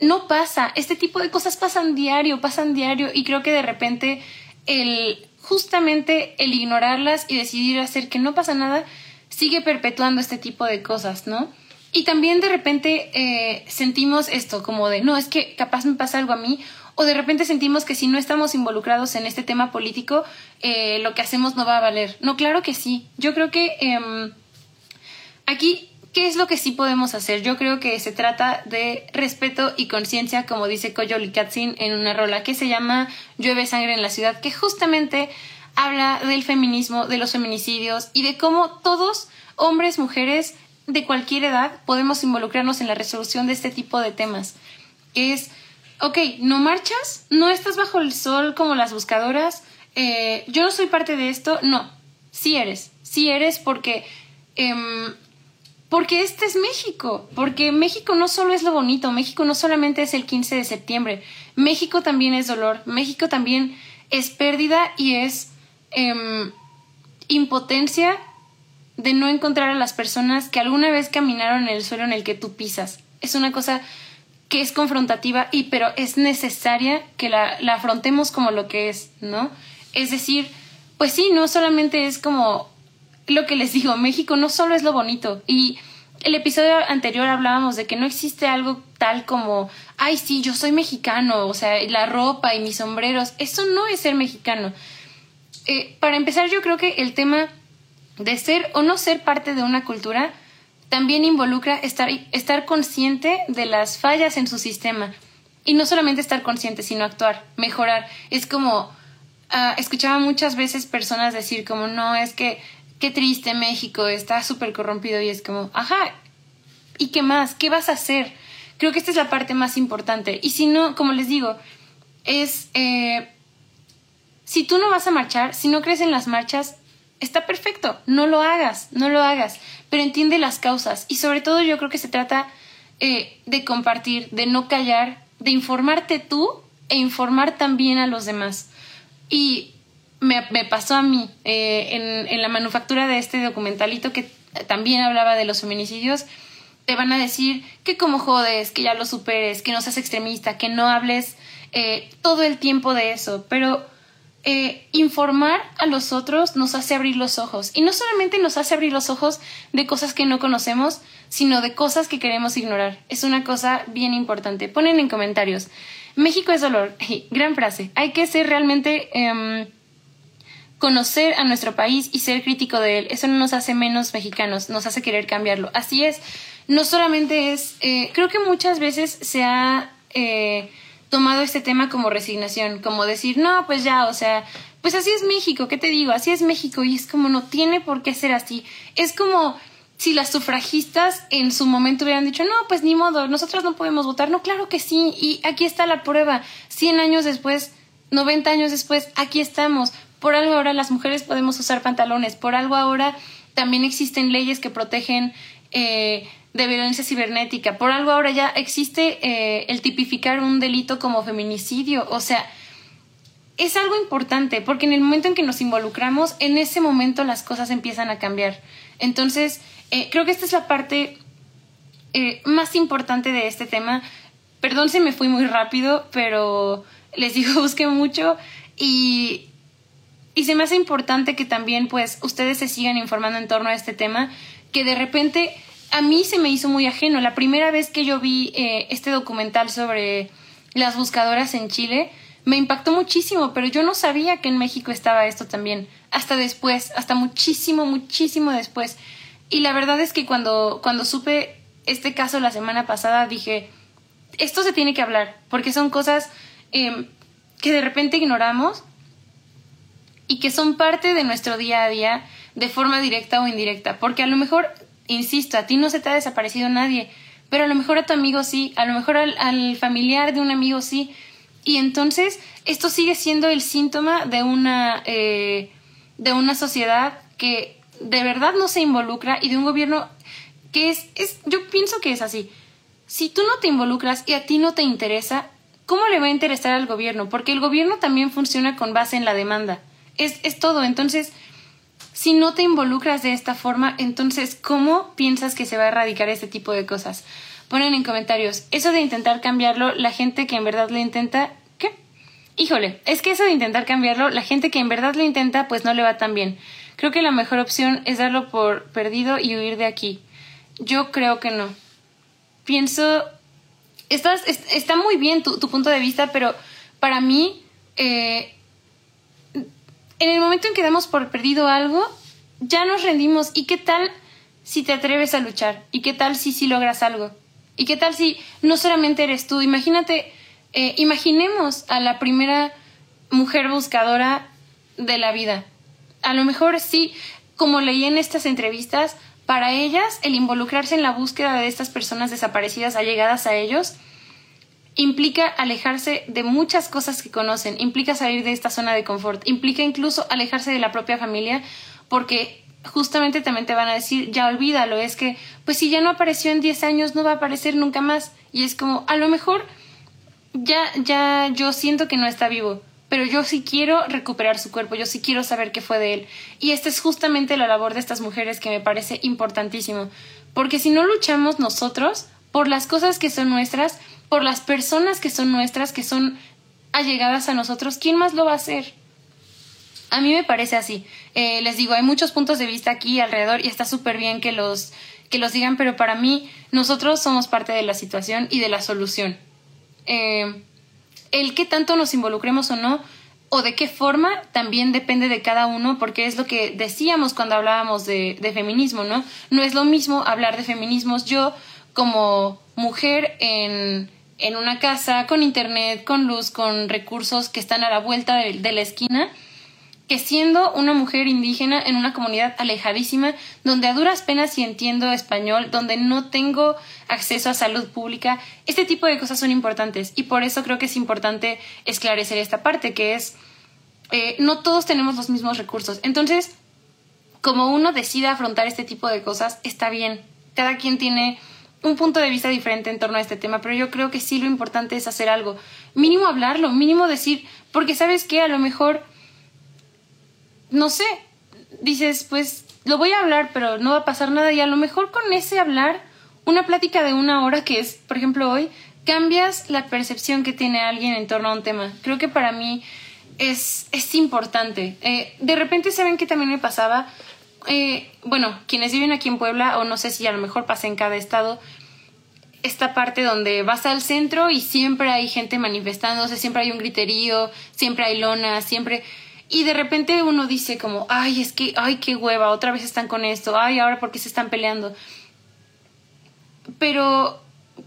No pasa, este tipo de cosas pasan diario, pasan diario, y creo que de repente el justamente el ignorarlas y decidir hacer que no pasa nada sigue perpetuando este tipo de cosas, ¿no? Y también de repente eh, sentimos esto, como de, no, es que capaz me pasa algo a mí, o de repente sentimos que si no estamos involucrados en este tema político, eh, lo que hacemos no va a valer. No, claro que sí. Yo creo que em, aquí, ¿qué es lo que sí podemos hacer? Yo creo que se trata de respeto y conciencia, como dice Koyoli Katzin en una rola que se llama Llueve sangre en la ciudad, que justamente habla del feminismo, de los feminicidios y de cómo todos, hombres, mujeres, de cualquier edad, podemos involucrarnos en la resolución de este tipo de temas. Que es, ok, no marchas, no estás bajo el sol como las buscadoras, eh, yo no soy parte de esto, no, sí eres, sí eres porque... Em, porque este es México, porque México no solo es lo bonito, México no solamente es el 15 de septiembre, México también es dolor, México también es pérdida y es Em, impotencia de no encontrar a las personas que alguna vez caminaron en el suelo en el que tú pisas. Es una cosa que es confrontativa y pero es necesaria que la, la afrontemos como lo que es, ¿no? Es decir, pues sí, no solamente es como lo que les digo, México no solo es lo bonito y el episodio anterior hablábamos de que no existe algo tal como, ay, sí, yo soy mexicano, o sea, la ropa y mis sombreros, eso no es ser mexicano. Eh, para empezar, yo creo que el tema de ser o no ser parte de una cultura también involucra estar, estar consciente de las fallas en su sistema. Y no solamente estar consciente, sino actuar, mejorar. Es como, uh, escuchaba muchas veces personas decir como, no, es que qué triste México, está súper corrompido y es como, ajá, ¿y qué más? ¿Qué vas a hacer? Creo que esta es la parte más importante. Y si no, como les digo, es, eh, si tú no vas a marchar, si no crees en las marchas, está perfecto, no lo hagas, no lo hagas, pero entiende las causas. Y sobre todo yo creo que se trata eh, de compartir, de no callar, de informarte tú e informar también a los demás. Y me, pasó a mí eh, en, la manufactura de este documentalito que también hablaba de los feminicidios, te van a decir que como jodes, que ya lo superes, que no seas extremista, que no hables eh, todo el tiempo de eso, pero eh, informar a los otros nos hace abrir los ojos. Y no solamente nos hace abrir los ojos de cosas que no conocemos, sino de cosas que queremos ignorar. Es una cosa bien importante. Ponen en comentarios. México es dolor. Gran frase. Hay que ser realmente... Em, conocer a nuestro país y ser crítico de él. Eso no nos hace menos mexicanos, nos hace querer cambiarlo. Así es, no solamente es, eh, creo que muchas veces se ha eh, tomado este tema como resignación, como decir, no, pues ya, o sea, pues así es México, ¿qué te digo? Así es México y es como no tiene por qué ser así. Es como si las sufragistas en su momento hubieran dicho, no, pues ni modo, nosotros no podemos votar. No, claro que sí. Y aquí está la prueba. Cien años después, 90 años después, aquí estamos. Por algo ahora las mujeres podemos usar pantalones, por algo ahora también existen leyes que protegen eh, de violencia cibernética, por algo ahora ya existe eh, el tipificar un delito como feminicidio, o sea, es algo importante porque en el momento en que nos involucramos, en ese momento las cosas empiezan a cambiar. Entonces, eh, creo que esta es la parte más importante de este tema. Perdón si me fui muy rápido, pero les digo, busqué mucho y y se me hace importante que también pues ustedes se sigan informando en torno a este tema, que de repente a mí se me hizo muy ajeno. La primera vez que yo vi eh, este documental sobre las buscadoras en Chile, me impactó muchísimo, pero yo no sabía que en México estaba esto también. Hasta después, hasta muchísimo, muchísimo después. Y la verdad es que cuando, cuando supe este caso la semana pasada, dije, esto se tiene que hablar, porque son cosas em, que de repente ignoramos y que son parte de nuestro día a día de forma directa o indirecta. Porque a lo mejor, insisto, a ti no se te ha desaparecido nadie, pero a lo mejor a tu amigo sí, a lo mejor al, familiar de un amigo sí. Y entonces esto sigue siendo el síntoma de una, eh, de una sociedad que de verdad no se involucra y de un gobierno que es, es, yo pienso que es así. Si tú no te involucras y a ti no te interesa, ¿cómo le va a interesar al gobierno? Porque el gobierno también funciona con base en la demanda es, es todo. Entonces, si no te involucras de esta forma, entonces, ¿cómo piensas que se va a erradicar este tipo de cosas? Ponen en comentarios, eso de intentar cambiarlo, la gente que en verdad lo intenta, ¿qué? Híjole, es que eso de intentar cambiarlo, la gente que en verdad lo intenta, pues no le va tan bien. Creo que la mejor opción es darlo por perdido y huir de aquí. Yo creo que no. Pienso, estás, está muy bien tu, punto de vista, pero para mí eh, en el momento en que damos por perdido algo, ya nos rendimos. ¿Y qué tal si te atreves a luchar? ¿Y qué tal si sí logras algo? ¿Y qué tal si no solamente eres tú? Imagínate, eh, imaginemos a la primera mujer buscadora de la vida. A lo mejor sí, como leí en estas entrevistas, para ellas el involucrarse en la búsqueda de estas personas desaparecidas allegadas a ellos implica alejarse de muchas cosas que conocen, implica salir de esta zona de confort, implica incluso alejarse de la propia familia, porque justamente también te van a decir, ya olvídalo, es que, pues si ya no apareció en 10 años, no va a aparecer nunca más. Y es como, a lo mejor ya, ya yo siento que no está vivo, pero yo sí quiero recuperar su cuerpo, yo sí quiero saber qué fue de él. Y esta es justamente la labor de estas mujeres que me parece importantísimo, porque si no luchamos nosotros por las cosas que son nuestras, por las personas que son nuestras, que son allegadas a nosotros, ¿quién más lo va a hacer? A mí me parece así. Eh, les digo, hay muchos puntos de vista aquí alrededor y está súper bien que los, que los digan, pero para mí nosotros somos parte de la situación y de la solución. Eh, el que tanto nos involucremos o no, o de qué forma, también depende de cada uno, porque es lo que decíamos cuando hablábamos de, de feminismo, ¿no? No es lo mismo hablar de feminismos yo como mujer en, en una casa con internet, con luz, con recursos que están a la vuelta de, la esquina, que siendo una mujer indígena en una comunidad alejadísima, donde a duras penas y entiendo español, donde no tengo acceso a salud pública, este tipo de cosas son importantes y por eso creo que es importante esclarecer esta parte, que es, eh, no todos tenemos los mismos recursos. Entonces, como uno decida afrontar este tipo de cosas, está bien. Cada quien tiene un punto de vista diferente en torno a este tema, pero yo creo que sí lo importante es hacer algo. Mínimo hablarlo, mínimo decir, porque sabes que a lo mejor, no sé, dices, pues lo voy a hablar, pero no va a pasar nada y a lo mejor con ese hablar, una plática de una hora que es, por ejemplo, hoy, cambias la percepción que tiene alguien en torno a un tema. Creo que para mí es, es importante. Eh, de repente, ¿saben que también me pasaba? Eh, bueno, quienes viven aquí en Puebla, o no sé si a lo mejor pasa en cada estado, esta parte donde vas al centro y siempre hay gente manifestándose, siempre hay un griterío, siempre hay lonas, siempre... Y de repente uno dice como, ay, es que, ay, qué hueva, otra vez están con esto, ay, ahora por qué se están peleando. Pero,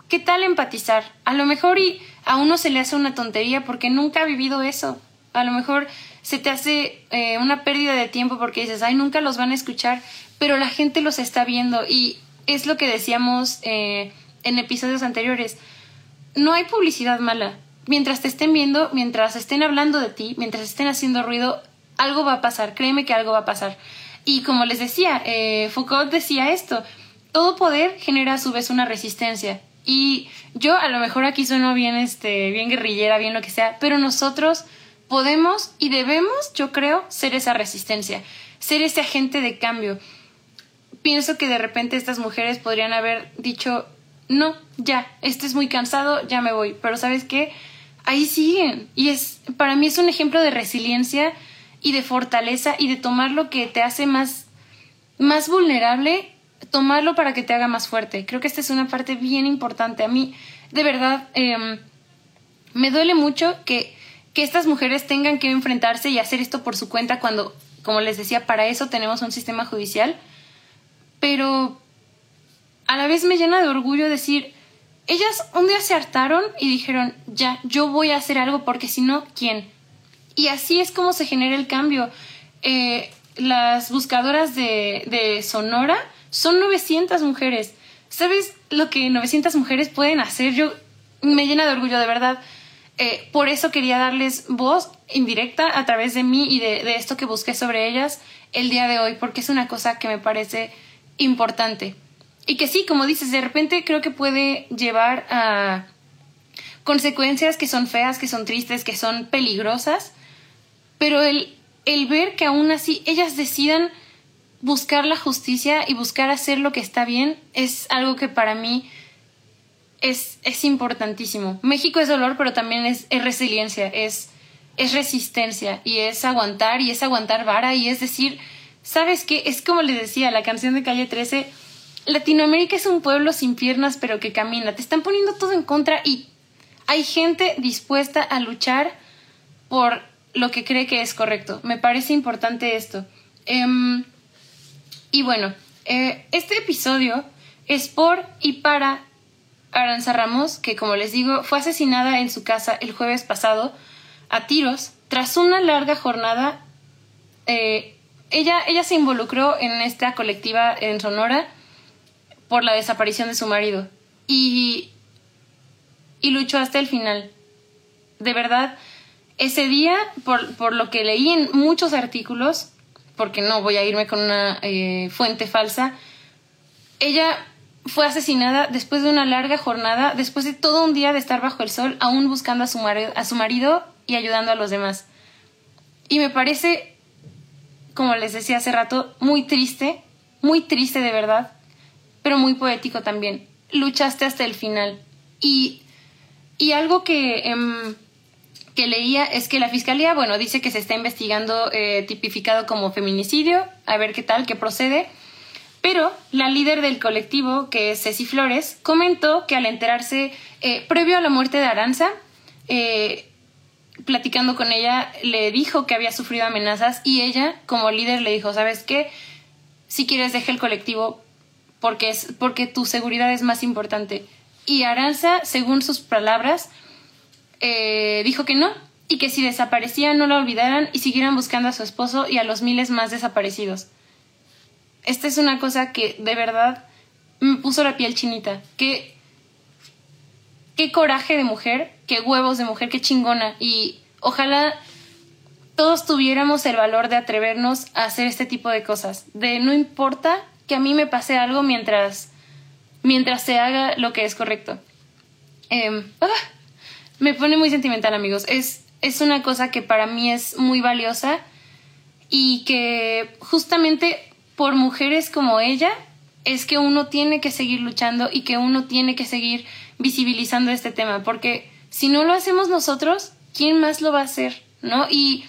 ¿qué tal empatizar? A lo mejor y a uno se le hace una tontería porque nunca ha vivido eso. A lo mejor se te hace eh, una pérdida de tiempo porque dices, ay, nunca los van a escuchar, pero la gente los está viendo y es lo que decíamos eh, en episodios anteriores. No hay publicidad mala. Mientras te estén viendo, mientras estén hablando de ti, mientras estén haciendo ruido, algo va a pasar, créeme que algo va a pasar. Y como les decía, eh, Foucault decía esto, todo poder genera a su vez una resistencia. Y yo a lo mejor aquí sueno bien, este, bien guerrillera, bien lo que sea, pero nosotros podemos y debemos, yo creo, ser esa resistencia, ser ese agente de cambio. Pienso que de repente estas mujeres podrían haber dicho, no, ya, este es muy cansado, ya me voy, pero ¿sabes qué? Ahí siguen. Y es, para mí es un ejemplo de resiliencia y de fortaleza y de tomar lo que te hace más, más vulnerable, tomarlo para que te haga más fuerte. Creo que esta es una parte bien importante. A mí, de verdad, em, me duele mucho que que estas mujeres tengan que enfrentarse y hacer esto por su cuenta cuando, como les decía, para eso tenemos un sistema judicial. Pero a la vez me llena de orgullo decir, ellas un día se hartaron y dijeron, ya, yo voy a hacer algo porque si no, ¿quién? Y así es como se genera el cambio. Eh, las buscadoras de, de Sonora son 900 mujeres. ¿Sabes lo que 900 mujeres pueden hacer? Yo me llena de orgullo, de verdad. Eh, por eso quería darles voz indirecta a través de mí y de, esto que busqué sobre ellas el día de hoy, porque es una cosa que me parece importante. Y que sí, como dices, de repente creo que puede llevar a consecuencias que son feas, que son tristes, que son peligrosas, pero el, el ver que aún así ellas decidan buscar la justicia y buscar hacer lo que está bien es algo que para mí es, es importantísimo. México es dolor, pero también es, es resiliencia, es, es resistencia y es aguantar y es aguantar vara y es decir, ¿sabes qué? Es como le decía la canción de Calle 13, Latinoamérica es un pueblo sin piernas pero que camina, te están poniendo todo en contra y hay gente dispuesta a luchar por lo que cree que es correcto. Me parece importante esto. Em, y bueno, eh, este episodio es por y para Aranza Ramos, que como les digo, fue asesinada en su casa el jueves pasado a tiros tras una larga jornada. Eh, ella, ella se involucró en esta colectiva en Sonora por la desaparición de su marido y, y luchó hasta el final. De verdad, ese día, por, por, lo que leí en muchos artículos, porque no voy a irme con una eh, fuente falsa, ella fue asesinada después de una larga jornada, después de todo un día de estar bajo el sol, aún buscando a su, marido, a su marido y ayudando a los demás. Y me parece, como les decía hace rato, muy triste, muy triste de verdad, pero muy poético también. Luchaste hasta el final. Y, y algo que, em, que leía es que la fiscalía, bueno, dice que se está investigando eh, tipificado como feminicidio, a ver qué tal, qué procede Pero la líder del colectivo, que es Ceci Flores, comentó que al enterarse, eh, previo a la muerte de Aranza, eh, platicando con ella, le dijo que había sufrido amenazas y ella, como líder, le dijo, ¿sabes qué? Si quieres, deja el colectivo porque, es, porque tu seguridad es más importante. Y Aranza, según sus palabras, eh, dijo que no, y que si desaparecía no la olvidaran y siguieran buscando a su esposo y a los miles más desaparecidos. Esta es una cosa que de verdad me puso la piel chinita. Qué, qué coraje de mujer, qué huevos de mujer, qué chingona. Y ojalá todos tuviéramos el valor de atrevernos a hacer este tipo de cosas. De no importa que a mí me pase algo mientras, mientras se haga lo que es correcto. Em, ah, me pone muy sentimental, amigos. Es, es una cosa que para mí es muy valiosa y que justamente por mujeres como ella es que uno tiene que seguir luchando y que uno tiene que seguir visibilizando este tema, porque si no lo hacemos nosotros, ¿quién más lo va a hacer? ¿No? Y,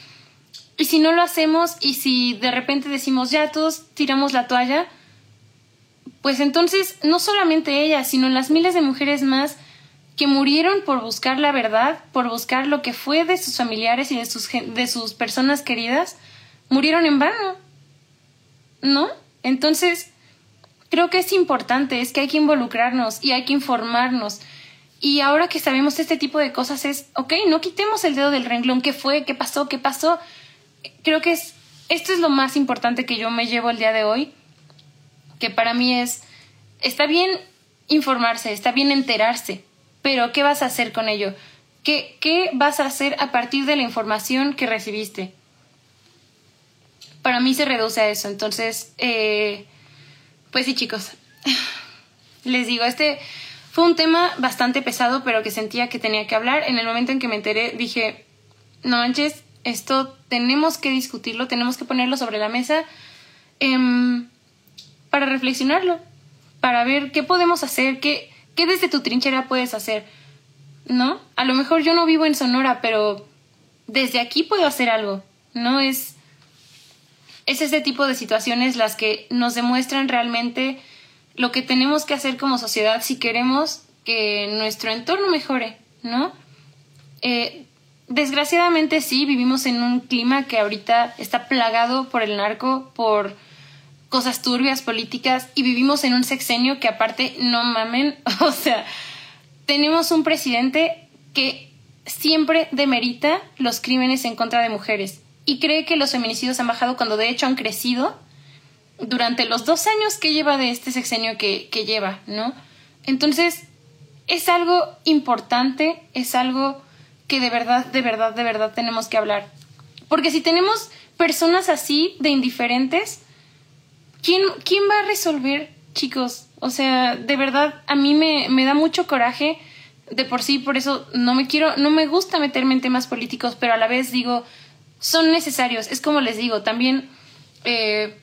y si no lo hacemos y si de repente decimos, ya todos tiramos la toalla, pues entonces no solamente ella, sino las miles de mujeres más que murieron por buscar la verdad, por buscar lo que fue de sus familiares y de sus, de sus personas queridas, murieron en vano. ¿no? Entonces, creo que es importante, es que hay que involucrarnos y hay que informarnos. Y ahora que sabemos este tipo de cosas es, ok, no quitemos el dedo del renglón, ¿qué fue? ¿Qué pasó? ¿Qué pasó? Creo que es, esto es lo más importante que yo me llevo el día de hoy, que para mí es, está bien informarse, está bien enterarse, pero ¿qué vas a hacer con ello? ¿Qué, qué vas a hacer a partir de la información que recibiste? para mí se reduce a eso. Entonces, eh, pues sí, chicos, les digo, este fue un tema bastante pesado, pero que sentía que tenía que hablar. En el momento en que me enteré, dije, no manches, esto tenemos que discutirlo, tenemos que ponerlo sobre la mesa em, para reflexionarlo, para ver qué podemos hacer, qué, qué desde tu trinchera puedes hacer. ¿No? A lo mejor yo no vivo en Sonora, pero desde aquí puedo hacer algo. No es es ese tipo de situaciones las que nos demuestran realmente lo que tenemos que hacer como sociedad si queremos que nuestro entorno mejore, ¿no? Eh, desgraciadamente sí, vivimos en un clima que ahorita está plagado por el narco, por cosas turbias políticas y vivimos en un sexenio que aparte no mamen, o sea, tenemos un presidente que siempre demerita los crímenes en contra de mujeres y cree que los feminicidios han bajado cuando de hecho han crecido durante los dos años que lleva de este sexenio que, que lleva, ¿no? Entonces, es algo importante, es algo que de verdad, de verdad, de verdad tenemos que hablar. Porque si tenemos personas así de indiferentes, ¿quién, quién va a resolver, chicos? O sea, de verdad, a mí me, me da mucho coraje de por sí, por eso no me quiero, no me gusta meterme en temas políticos, pero a la vez digo, son necesarios. Es como les digo, también, eh,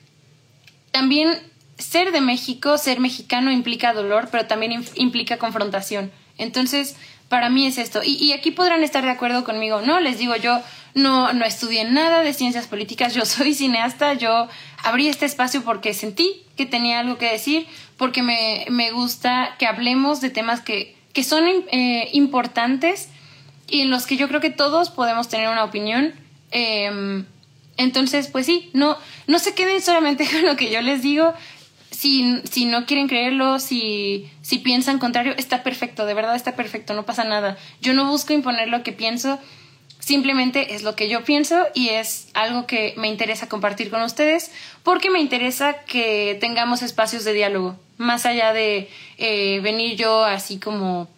también ser de México, ser mexicano implica dolor, pero también implica confrontación. Entonces, para mí es esto. Y, aquí podrán estar de acuerdo conmigo. No, les digo, yo no, no estudié nada de ciencias políticas, yo soy cineasta, yo abrí este espacio porque sentí que tenía algo que decir, porque me, me gusta que hablemos de temas que, que son eh, importantes y en los que yo creo que todos podemos tener una opinión Em, entonces, pues sí, no, no se queden solamente con lo que yo les digo. Si, si no quieren creerlo, si, si piensan contrario, está perfecto, de verdad está perfecto, no pasa nada. Yo no busco imponer lo que pienso, simplemente es lo que yo pienso y es algo que me interesa compartir con ustedes porque me interesa que tengamos espacios de diálogo, más allá de eh, venir yo así como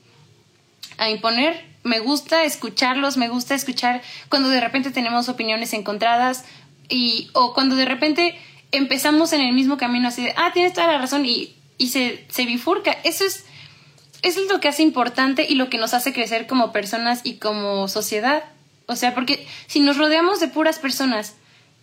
a imponer, me gusta escucharlos, me gusta escuchar cuando de repente tenemos opiniones encontradas y o cuando de repente empezamos en el mismo camino así de, ah, tienes toda la razón y, y se, se bifurca. Eso es, eso es lo que hace importante y lo que nos hace crecer como personas y como sociedad. O sea, porque si nos rodeamos de puras personas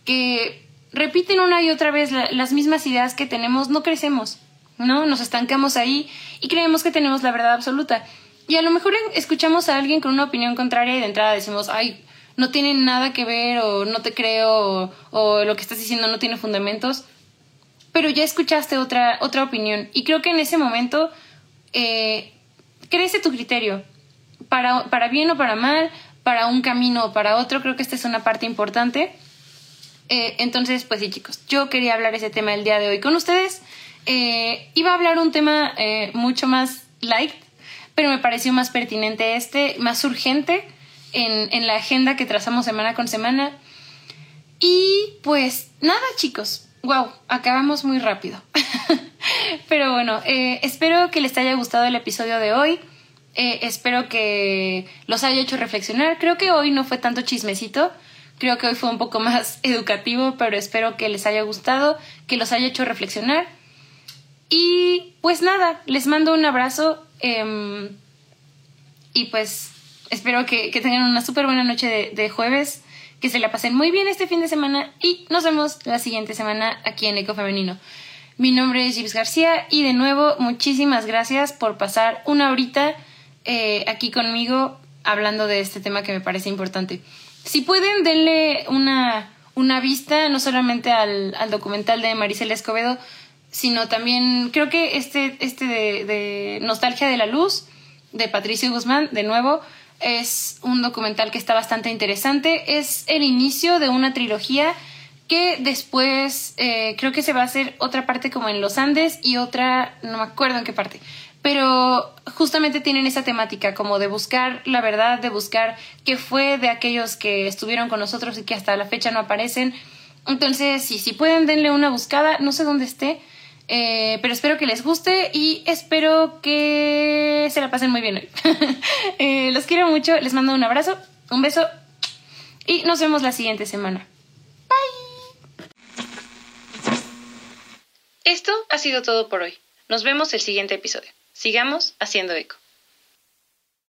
que repiten una y otra vez las mismas ideas que tenemos, no crecemos, ¿no? Nos estancamos ahí y creemos que tenemos la verdad absoluta. Y a lo mejor escuchamos a alguien con una opinión contraria y de entrada decimos, ay, no tiene nada que ver o no te creo o, lo que estás diciendo no tiene fundamentos. pero ya escuchaste otra, otra opinión. Y creo que en ese momento eh, crece tu criterio, para, para bien o para mal, para un camino o para otro, creo que esta es una parte importante. Eh, entonces, pues sí, chicos, yo quería hablar ese tema el día de hoy con ustedes. Eh, iba a hablar un tema eh, mucho más light, pero me pareció más pertinente este, más urgente en, en la agenda que trazamos semana con semana. Y pues nada, chicos, wow, acabamos muy rápido. pero bueno, espero que les haya gustado el episodio de hoy. espero que los haya hecho reflexionar. Creo que hoy no fue tanto chismecito. Creo que hoy fue un poco más educativo, pero espero que les haya gustado, que los haya hecho reflexionar. Y pues nada, les mando un abrazo em, y pues espero que, tengan una súper buena noche de, jueves, que se la pasen muy bien este fin de semana y nos vemos la siguiente semana aquí en Eco Femenino. Mi nombre es Gibbs García y de nuevo muchísimas gracias por pasar una horita eh, aquí conmigo hablando de este tema que me parece importante. Si pueden, denle una, una vista no solamente al, al documental de Maricela Escobedo, sino también creo que este, este de, Nostalgia de la Luz, de Patricio Guzmán, de nuevo, es un documental que está bastante interesante. Es el inicio de una trilogía que después eh, creo que se va a hacer otra parte como en los Andes y otra, no me acuerdo en qué parte, pero justamente tienen esa temática como de buscar la verdad, de buscar qué fue de aquellos que estuvieron con nosotros y que hasta la fecha no aparecen. Entonces, sí, si pueden, denle una buscada, no sé dónde esté, eh, pero espero que les guste y espero que se la pasen muy bien hoy. Eh, los quiero mucho, les mando un abrazo, un beso y nos vemos la siguiente semana. Bye. Esto ha sido todo por hoy. Nos vemos el siguiente episodio. Sigamos haciendo eco.